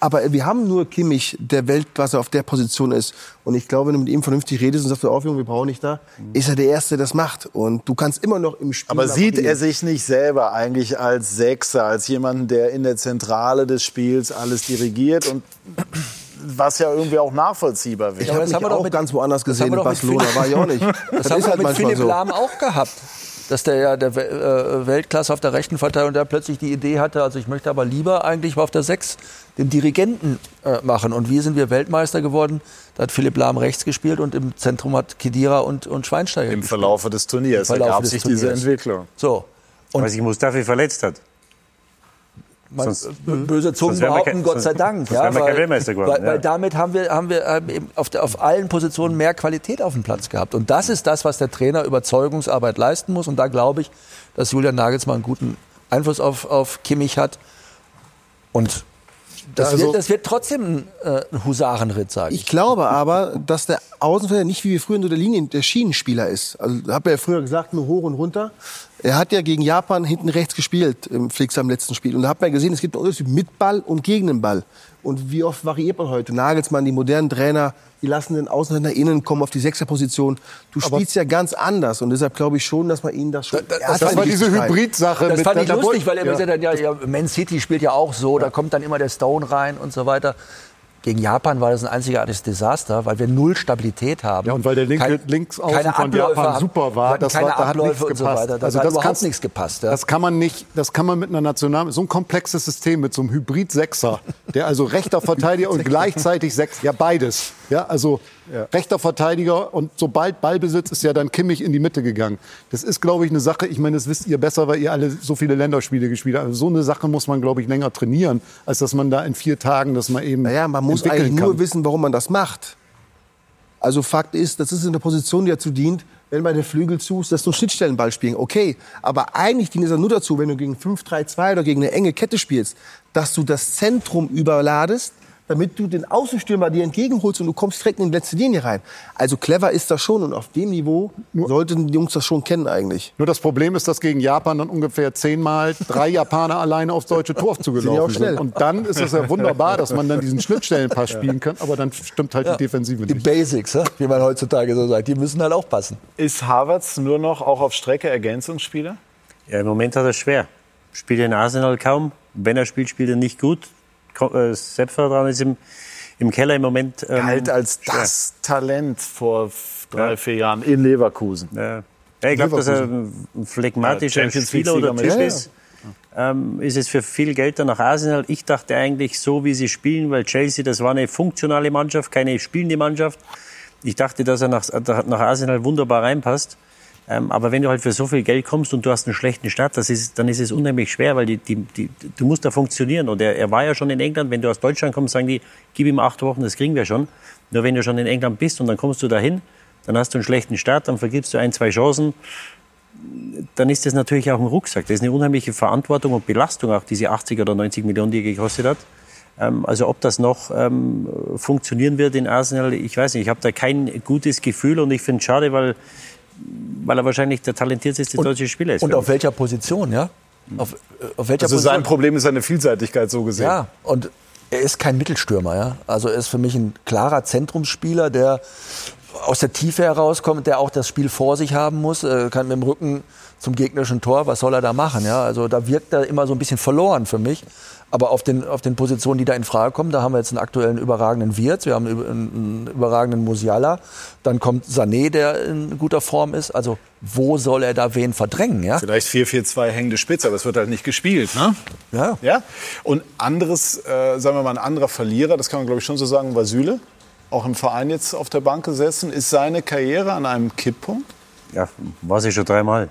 Aber wir haben nur Kimmich, der Weltklasse auf der Position ist. Und ich glaube, wenn du mit ihm vernünftig redest und sagst, auf, Junge, wir brauchen nicht da, ist er der Erste, der das macht. Und du kannst immer noch im Spiel... Aber sieht er sich nicht selber eigentlich als Sechser, als jemanden, der in der Zentrale des Spiels alles dirigiert und was ja irgendwie auch nachvollziehbar wäre? Ich habe mich auch ganz woanders gesehen, in Barcelona war ich auch nicht. Das, Das, haben wir halt mit Philipp so. Lahm auch gehabt. Dass der ja der äh, Weltklasse auf der rechten Verteidigung, der plötzlich die Idee hatte, also ich möchte aber lieber eigentlich auf der Sechs den Dirigenten äh, machen. Und wie sind wir Weltmeister geworden? Da hat Philipp Lahm rechts gespielt und im Zentrum hat Kedira und, und Schweinsteiger Im gespielt. Verlaufe des Turniers Im Verlaufe ergab des sich diese Turniers. Entwicklung. So. Weil sich Mustafi verletzt hat. Man, Sonst- b- böse Zungen behaupten, Gott sei Dank. kein Weltmeister geworden, Weil, weil ja. damit haben wir, haben wir ähm, auf, der, auf allen Positionen mehr Qualität auf dem Platz gehabt. Und das ist das, was der Trainer Überzeugungsarbeit leisten muss. Und da glaube ich, dass Julian Nagelsmann einen guten Einfluss auf, auf Kimmich hat. Und das, Also- wird, das wird trotzdem ein, äh, ein Husarenritt, sage ich. Ich glaube aber, dass der Außenfelder nicht wie wir früher nur der Linie, der Schienenspieler ist. Also habe ja früher gesagt, nur hoch und runter. Er hat ja gegen Japan hinten rechts gespielt im Flix am letzten Spiel. Und da hat man gesehen, es gibt einen Unterschied mit Ball und gegen den Ball. Und wie oft variiert man heute? Nagelsmann, die modernen Trainer, die lassen den Außenhändler innen kommen auf die Sechserposition. Du spielst ja ganz anders. Und deshalb glaube ich schon, dass man ihnen das schon. Er hat halt die Möglichkeit. Das fand ich Da- da lustig, weil er ja. gesagt hat, ja, ja, Man City spielt ja auch so, da kommt dann immer der Stone rein und so weiter. Gegen Japan war das ein einzigartiges Desaster, weil wir null Stabilität haben. Ja, und weil der linke Linksaußen von Japan super war, das keine war, da hat nichts Abläufe so gepasst. weiter. Da also hat das überhaupt nichts gepasst. Ja. Das kann man nicht, das kann man mit einer National, so ein komplexes System mit so einem Hybrid-Sechser, der also rechter Verteidiger und gleichzeitig sechs, ja beides, ja, also rechter Verteidiger und sobald Ballbesitz ist ja dann Kimmich in die Mitte gegangen. Das ist, glaube ich, eine Sache, ich meine, das wisst ihr besser, weil ihr alle so viele Länderspiele gespielt habt. Also so eine Sache muss man, glaube ich, länger trainieren, als dass man da in vier Tagen das mal eben Ja, man muss eigentlich kann. nur wissen, warum man das macht. Also Fakt ist, das ist eine Position, die dazu dient, wenn bei der Flügel zu ist, dass du Schnittstellenball spielen. Okay, aber eigentlich dient es ja nur dazu, wenn du gegen 5-3-2 oder gegen eine enge Kette spielst, dass du das Zentrum überladest, damit du den Außenstürmer dir entgegenholst und du kommst direkt in die letzte Linie rein. Also clever ist das schon und auf dem Niveau sollten die Jungs das schon kennen eigentlich. Nur das Problem ist, dass gegen Japan dann ungefähr zehnmal drei Japaner alleine aufs deutsche Tor Sind zugelaufen schnell. sind. Und dann ist es ja wunderbar, dass man dann diesen Schnittstellenpass spielen kann, aber dann stimmt halt Ja. die Defensive Die nicht. Basics, ja, wie man heutzutage so sagt, die müssen halt auch passen. Ist Havertz nur noch auch auf Strecke Ergänzungsspieler? Ja, im Moment hat er es schwer. Spielt in Arsenal kaum. Wenn er spielt, spielt er nicht gut. Äh, Selbstvertrauen ist im, im Keller im Moment. Ähm, Galt als schwer. das Talent vor drei, vier Jahren in Leverkusen. Ja. Ja, ich glaube, dass er ein phlegmatischer Ja, Spieler oder Typ ist. Ähm, ist es für viel Geld dann nach Arsenal. Ich dachte eigentlich so, wie sie spielen, weil Chelsea, das war eine funktionale Mannschaft, keine spielende Mannschaft. Ich dachte, dass er nach, nach Arsenal wunderbar reinpasst. Ähm, aber wenn du halt für so viel Geld kommst und du hast einen schlechten Start, das ist, dann ist es unheimlich schwer, weil die, die, die, du musst da funktionieren. Und er, er war ja schon in England. Wenn du aus Deutschland kommst, sagen die, gib ihm acht Wochen, das kriegen wir schon. Nur wenn du schon in England bist und dann kommst du dahin, dann hast du einen schlechten Start, dann vergibst du ein, zwei Chancen dann ist das natürlich auch ein Rucksack. Das ist eine unheimliche Verantwortung und Belastung, auch diese 80 oder 90 Millionen, die er gekostet hat. Ähm, also ob das noch ähm, funktionieren wird in Arsenal, ich weiß nicht. Ich habe da kein gutes Gefühl und ich finde es schade, weil, weil er wahrscheinlich der talentierteste deutsche Spieler ist. Und auf welcher Position, ja? Auf, äh, auf welcher Also Position? sein Problem ist seine Vielseitigkeit so gesehen. Ja, und er ist kein Mittelstürmer, ja. Also er ist für mich ein klarer Zentrumsspieler, der aus der Tiefe herauskommt, der auch das Spiel vor sich haben muss, äh, kann mit dem Rücken zum gegnerischen Tor, was soll er da machen, ja? Also da wirkt er immer so ein bisschen verloren für mich. Aber auf den, auf den Positionen, die da in Frage kommen, da haben wir jetzt einen aktuellen überragenden Wirtz, wir haben einen, einen überragenden Musiala, dann kommt Sané, der in guter Form ist. Also wo soll er da wen verdrängen, ja? Vielleicht 4-4-2 hängende Spitze, aber es wird halt nicht gespielt. Ne? Ja. ja. Und anderes, äh, sagen wir mal, ein anderer Verlierer, das kann man glaube ich schon so sagen, war Süle. Auch im Verein jetzt auf der Bank gesessen. Ist seine Karriere an einem Kipppunkt? Ja, war sie schon dreimal.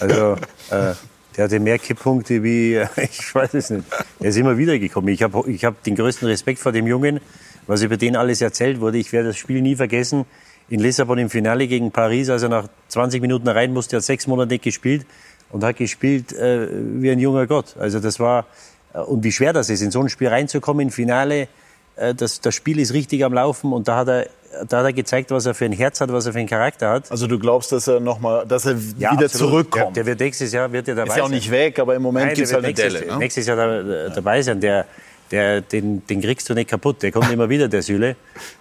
Also, äh, der hatte mehr Kipppunkte wie, ich weiß es nicht. Er ist immer wieder gekommen. Ich habe ich hab den größten Respekt vor dem Jungen, was über den alles erzählt wurde. Ich werde das Spiel nie vergessen. In Lissabon im Finale gegen Paris, als er nach 20 Minuten rein musste, hat sechs Monate nicht gespielt und hat gespielt äh, wie ein junger Gott. Also das war, äh, und wie schwer das ist, in so ein Spiel reinzukommen, im Finale, das, das Spiel ist richtig am Laufen und da hat er da hat er gezeigt, was er für ein Herz hat, was er für einen Charakter hat. Also du glaubst, dass er noch mal, dass er wieder absolut. zurückkommt? Der, der wird nächstes Jahr wird er dabei Ist ja auch nicht weg, aber im Moment gibt es halt eine Delle. Ne? nächstes Jahr da, dabei sein. Der, der, den, den kriegst du nicht kaputt. Der kommt immer wieder, der Süle.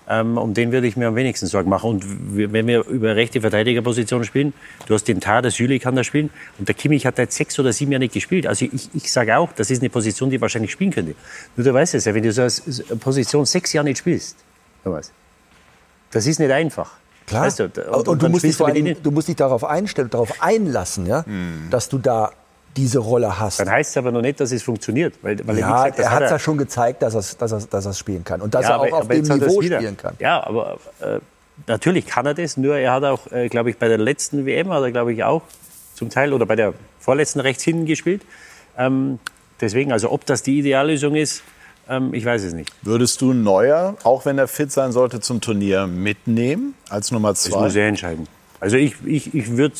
Ähm, um den würde ich mir am wenigsten Sorgen machen. Und wenn wir über rechte Verteidigerposition spielen, du hast den Tar, der Süle kann da spielen. Und der Kimmich hat seit sechs oder sieben Jahren nicht gespielt. Also ich, ich sage auch, das ist eine Position, die wahrscheinlich spielen könnte. Nur du weißt es ja, wenn du so als Position sechs Jahre nicht spielst, Thomas, das ist nicht einfach. Klar. Weißt du, und, und, du, dann musst dich du vor allem, du musst dich darauf einstellen, darauf einlassen, ja, dass du da diese Rolle hast. Dann heißt es aber noch nicht, dass es funktioniert. Weil, weil ja, gesagt, das er hat er- ja schon gezeigt, dass er es dass er's- dass er's spielen kann. Und dass Ja, er auch aber- auf aber dem Niveau spielen kann. Ja, aber äh, natürlich kann er das. Nur er hat auch, äh, glaube ich, bei der letzten WM hat er, glaube ich, auch zum Teil oder bei der vorletzten rechts hinten gespielt. Ähm, deswegen, also ob das die Ideallösung ist, ähm, ich weiß es nicht. Würdest du Neuer, auch wenn er fit sein sollte, zum Turnier mitnehmen als Nummer Das zwei? muss er entscheiden. Also ich, ich, ich würde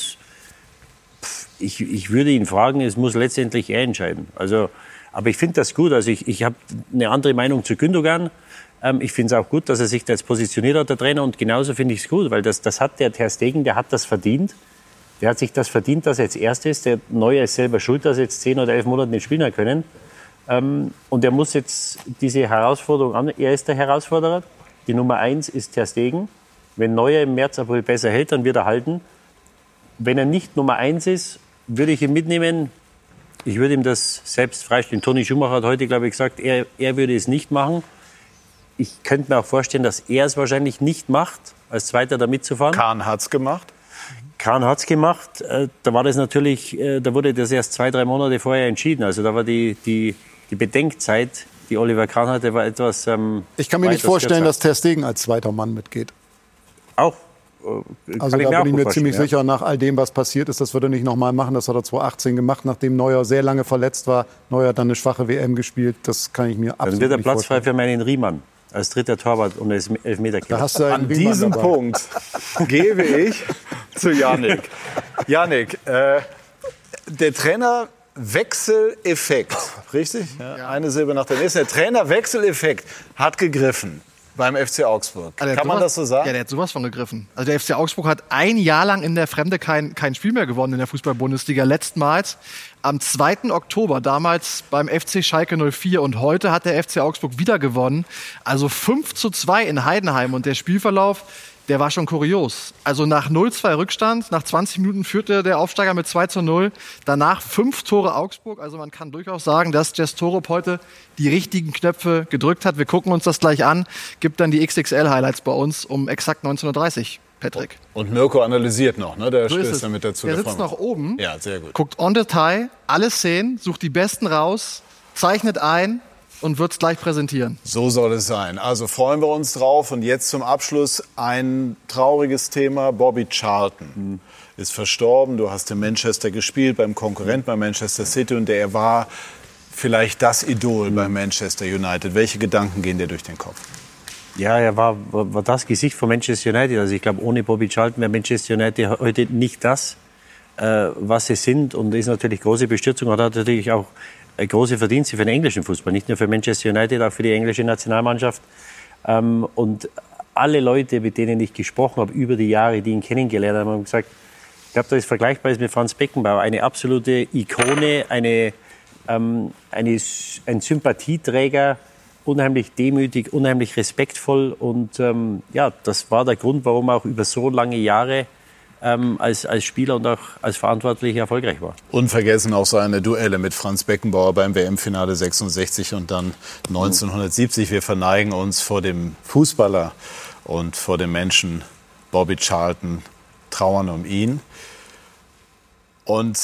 ich, ich würde ihn fragen, es muss letztendlich er entscheiden. Also, aber ich finde das gut. Also ich, ich habe eine andere Meinung zu Gündogan. Ähm, ich finde es auch gut, dass er sich da jetzt positioniert hat, der Trainer. Und genauso finde ich es gut, weil das, das hat der Ter Stegen, der hat das verdient. Der hat sich das verdient, dass er jetzt Erster ist. Der Neue ist selber schuld, dass er jetzt zehn oder elf Monate nicht spielen hat können. Ähm, und er muss jetzt diese Herausforderung an. Er ist der Herausforderer. Die Nummer eins ist Ter Stegen. Wenn Neuer im März, April besser hält, dann wird er halten. Wenn er nicht Nummer eins ist, würde ich ihn mitnehmen. Ich würde ihm das selbst freistellen. Toni Schumacher hat heute, glaube ich, gesagt, er, er würde es nicht machen. Ich könnte mir auch vorstellen, dass er es wahrscheinlich nicht macht, als Zweiter da mitzufahren. Kahn hat's gemacht. Kahn hat's gemacht. Äh, Da war das natürlich, äh, da wurde das erst zwei, drei Monate vorher entschieden. Also da war die, die, die Bedenkzeit, die Oliver Kahn hatte, war etwas. Ähm, Ich kann mir nicht vorstellen, dass kürzer. Ter Stegen als zweiter Mann mitgeht. Auch. Äh, Also da bin ich mir ziemlich vorstellen, sicher, nach all dem, was passiert ist, das wird er nicht nochmal machen. Das hat er 2018 gemacht, nachdem Neuer sehr lange verletzt war. Neuer hat dann eine schwache WM gespielt. Das kann ich mir Ja. Dann absolut wird er Platz vorstellen. frei für meinen Riemann als dritter Torwart um das Elfmeterkiller. Da hast du einen An Riemann diesem dabei. Punkt gebe ich zu Yannick. Yannick, äh, der Trainerwechseleffekt richtig? Ja. Eine Silbe nach der nächsten. Der Trainerwechseleffekt hat gegriffen beim FC Augsburg. Also Kann man sowas, das so sagen? Ja, der hat sowas von gegriffen. Also der FC Augsburg hat ein Jahr lang in der Fremde kein, kein Spiel mehr gewonnen in der Fußball-Bundesliga. Letztmals am 2. Oktober, damals beim FC Schalke 04 und heute hat der FC Augsburg wieder gewonnen. Also 5 zu 2 in Heidenheim und der Spielverlauf der war schon kurios. Also nach 0-2 Rückstand, nach 20 Minuten führte der Aufsteiger mit 2 zu 0. Danach fünf Tore Augsburg. Also man kann durchaus sagen, dass Jess Torup heute die richtigen Knöpfe gedrückt hat. Wir gucken uns das gleich an. Gibt dann die XXL-Highlights bei uns um exakt 19.30 Patrick. Und Mirko analysiert noch, ne? Der So stößt damit dazu. Der der sitzt noch oben, Ja, sehr gut. guckt on Detail, alle Szenen, sucht die besten raus, zeichnet ein und wird es gleich präsentieren. So soll es sein. Also freuen wir uns drauf. Und jetzt zum Abschluss ein trauriges Thema. Bobby Charlton ist verstorben. Du hast in Manchester gespielt, beim Konkurrent bei Manchester City. Und er war vielleicht das Idol bei Manchester United. Welche Gedanken gehen dir durch den Kopf? Ja, er war, war, war das Gesicht von Manchester United. Also ich glaube, ohne Bobby Charlton wäre Manchester United heute nicht das, äh, was sie sind. Und ist natürlich große Bestürzung. Und hat natürlich auch große Verdienste für den englischen Fußball. Nicht nur für Manchester United, auch für die englische Nationalmannschaft. Ähm, und alle Leute, mit denen ich gesprochen habe über die Jahre, die ihn kennengelernt haben, haben gesagt, ich glaube, da ist vergleichbar mit Franz Beckenbauer. Eine absolute Ikone, eine, ähm, eine, ein Sympathieträger, unheimlich demütig, unheimlich respektvoll. Und ähm, ja, das war der Grund, warum auch über so lange Jahre ähm, als, als Spieler und auch als Verantwortlicher erfolgreich war. Unvergessen auch seine Duelle mit Franz Beckenbauer beim WM-Finale 66 und dann 1970. Wir verneigen uns vor dem Fußballer und vor dem Menschen Bobby Charlton, trauern um ihn und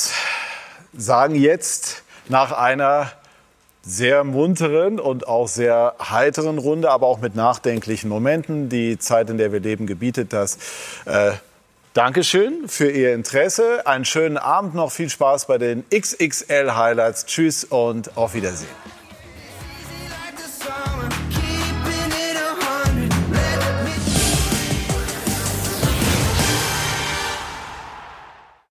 sagen jetzt nach einer sehr munteren und auch sehr heiteren Runde, aber auch mit nachdenklichen Momenten. Die Zeit, in der wir leben, gebietet das. Äh, Dankeschön für Ihr Interesse. Einen schönen Abend noch. Viel Spaß bei den XXL Highlights. Tschüss und auf Wiedersehen.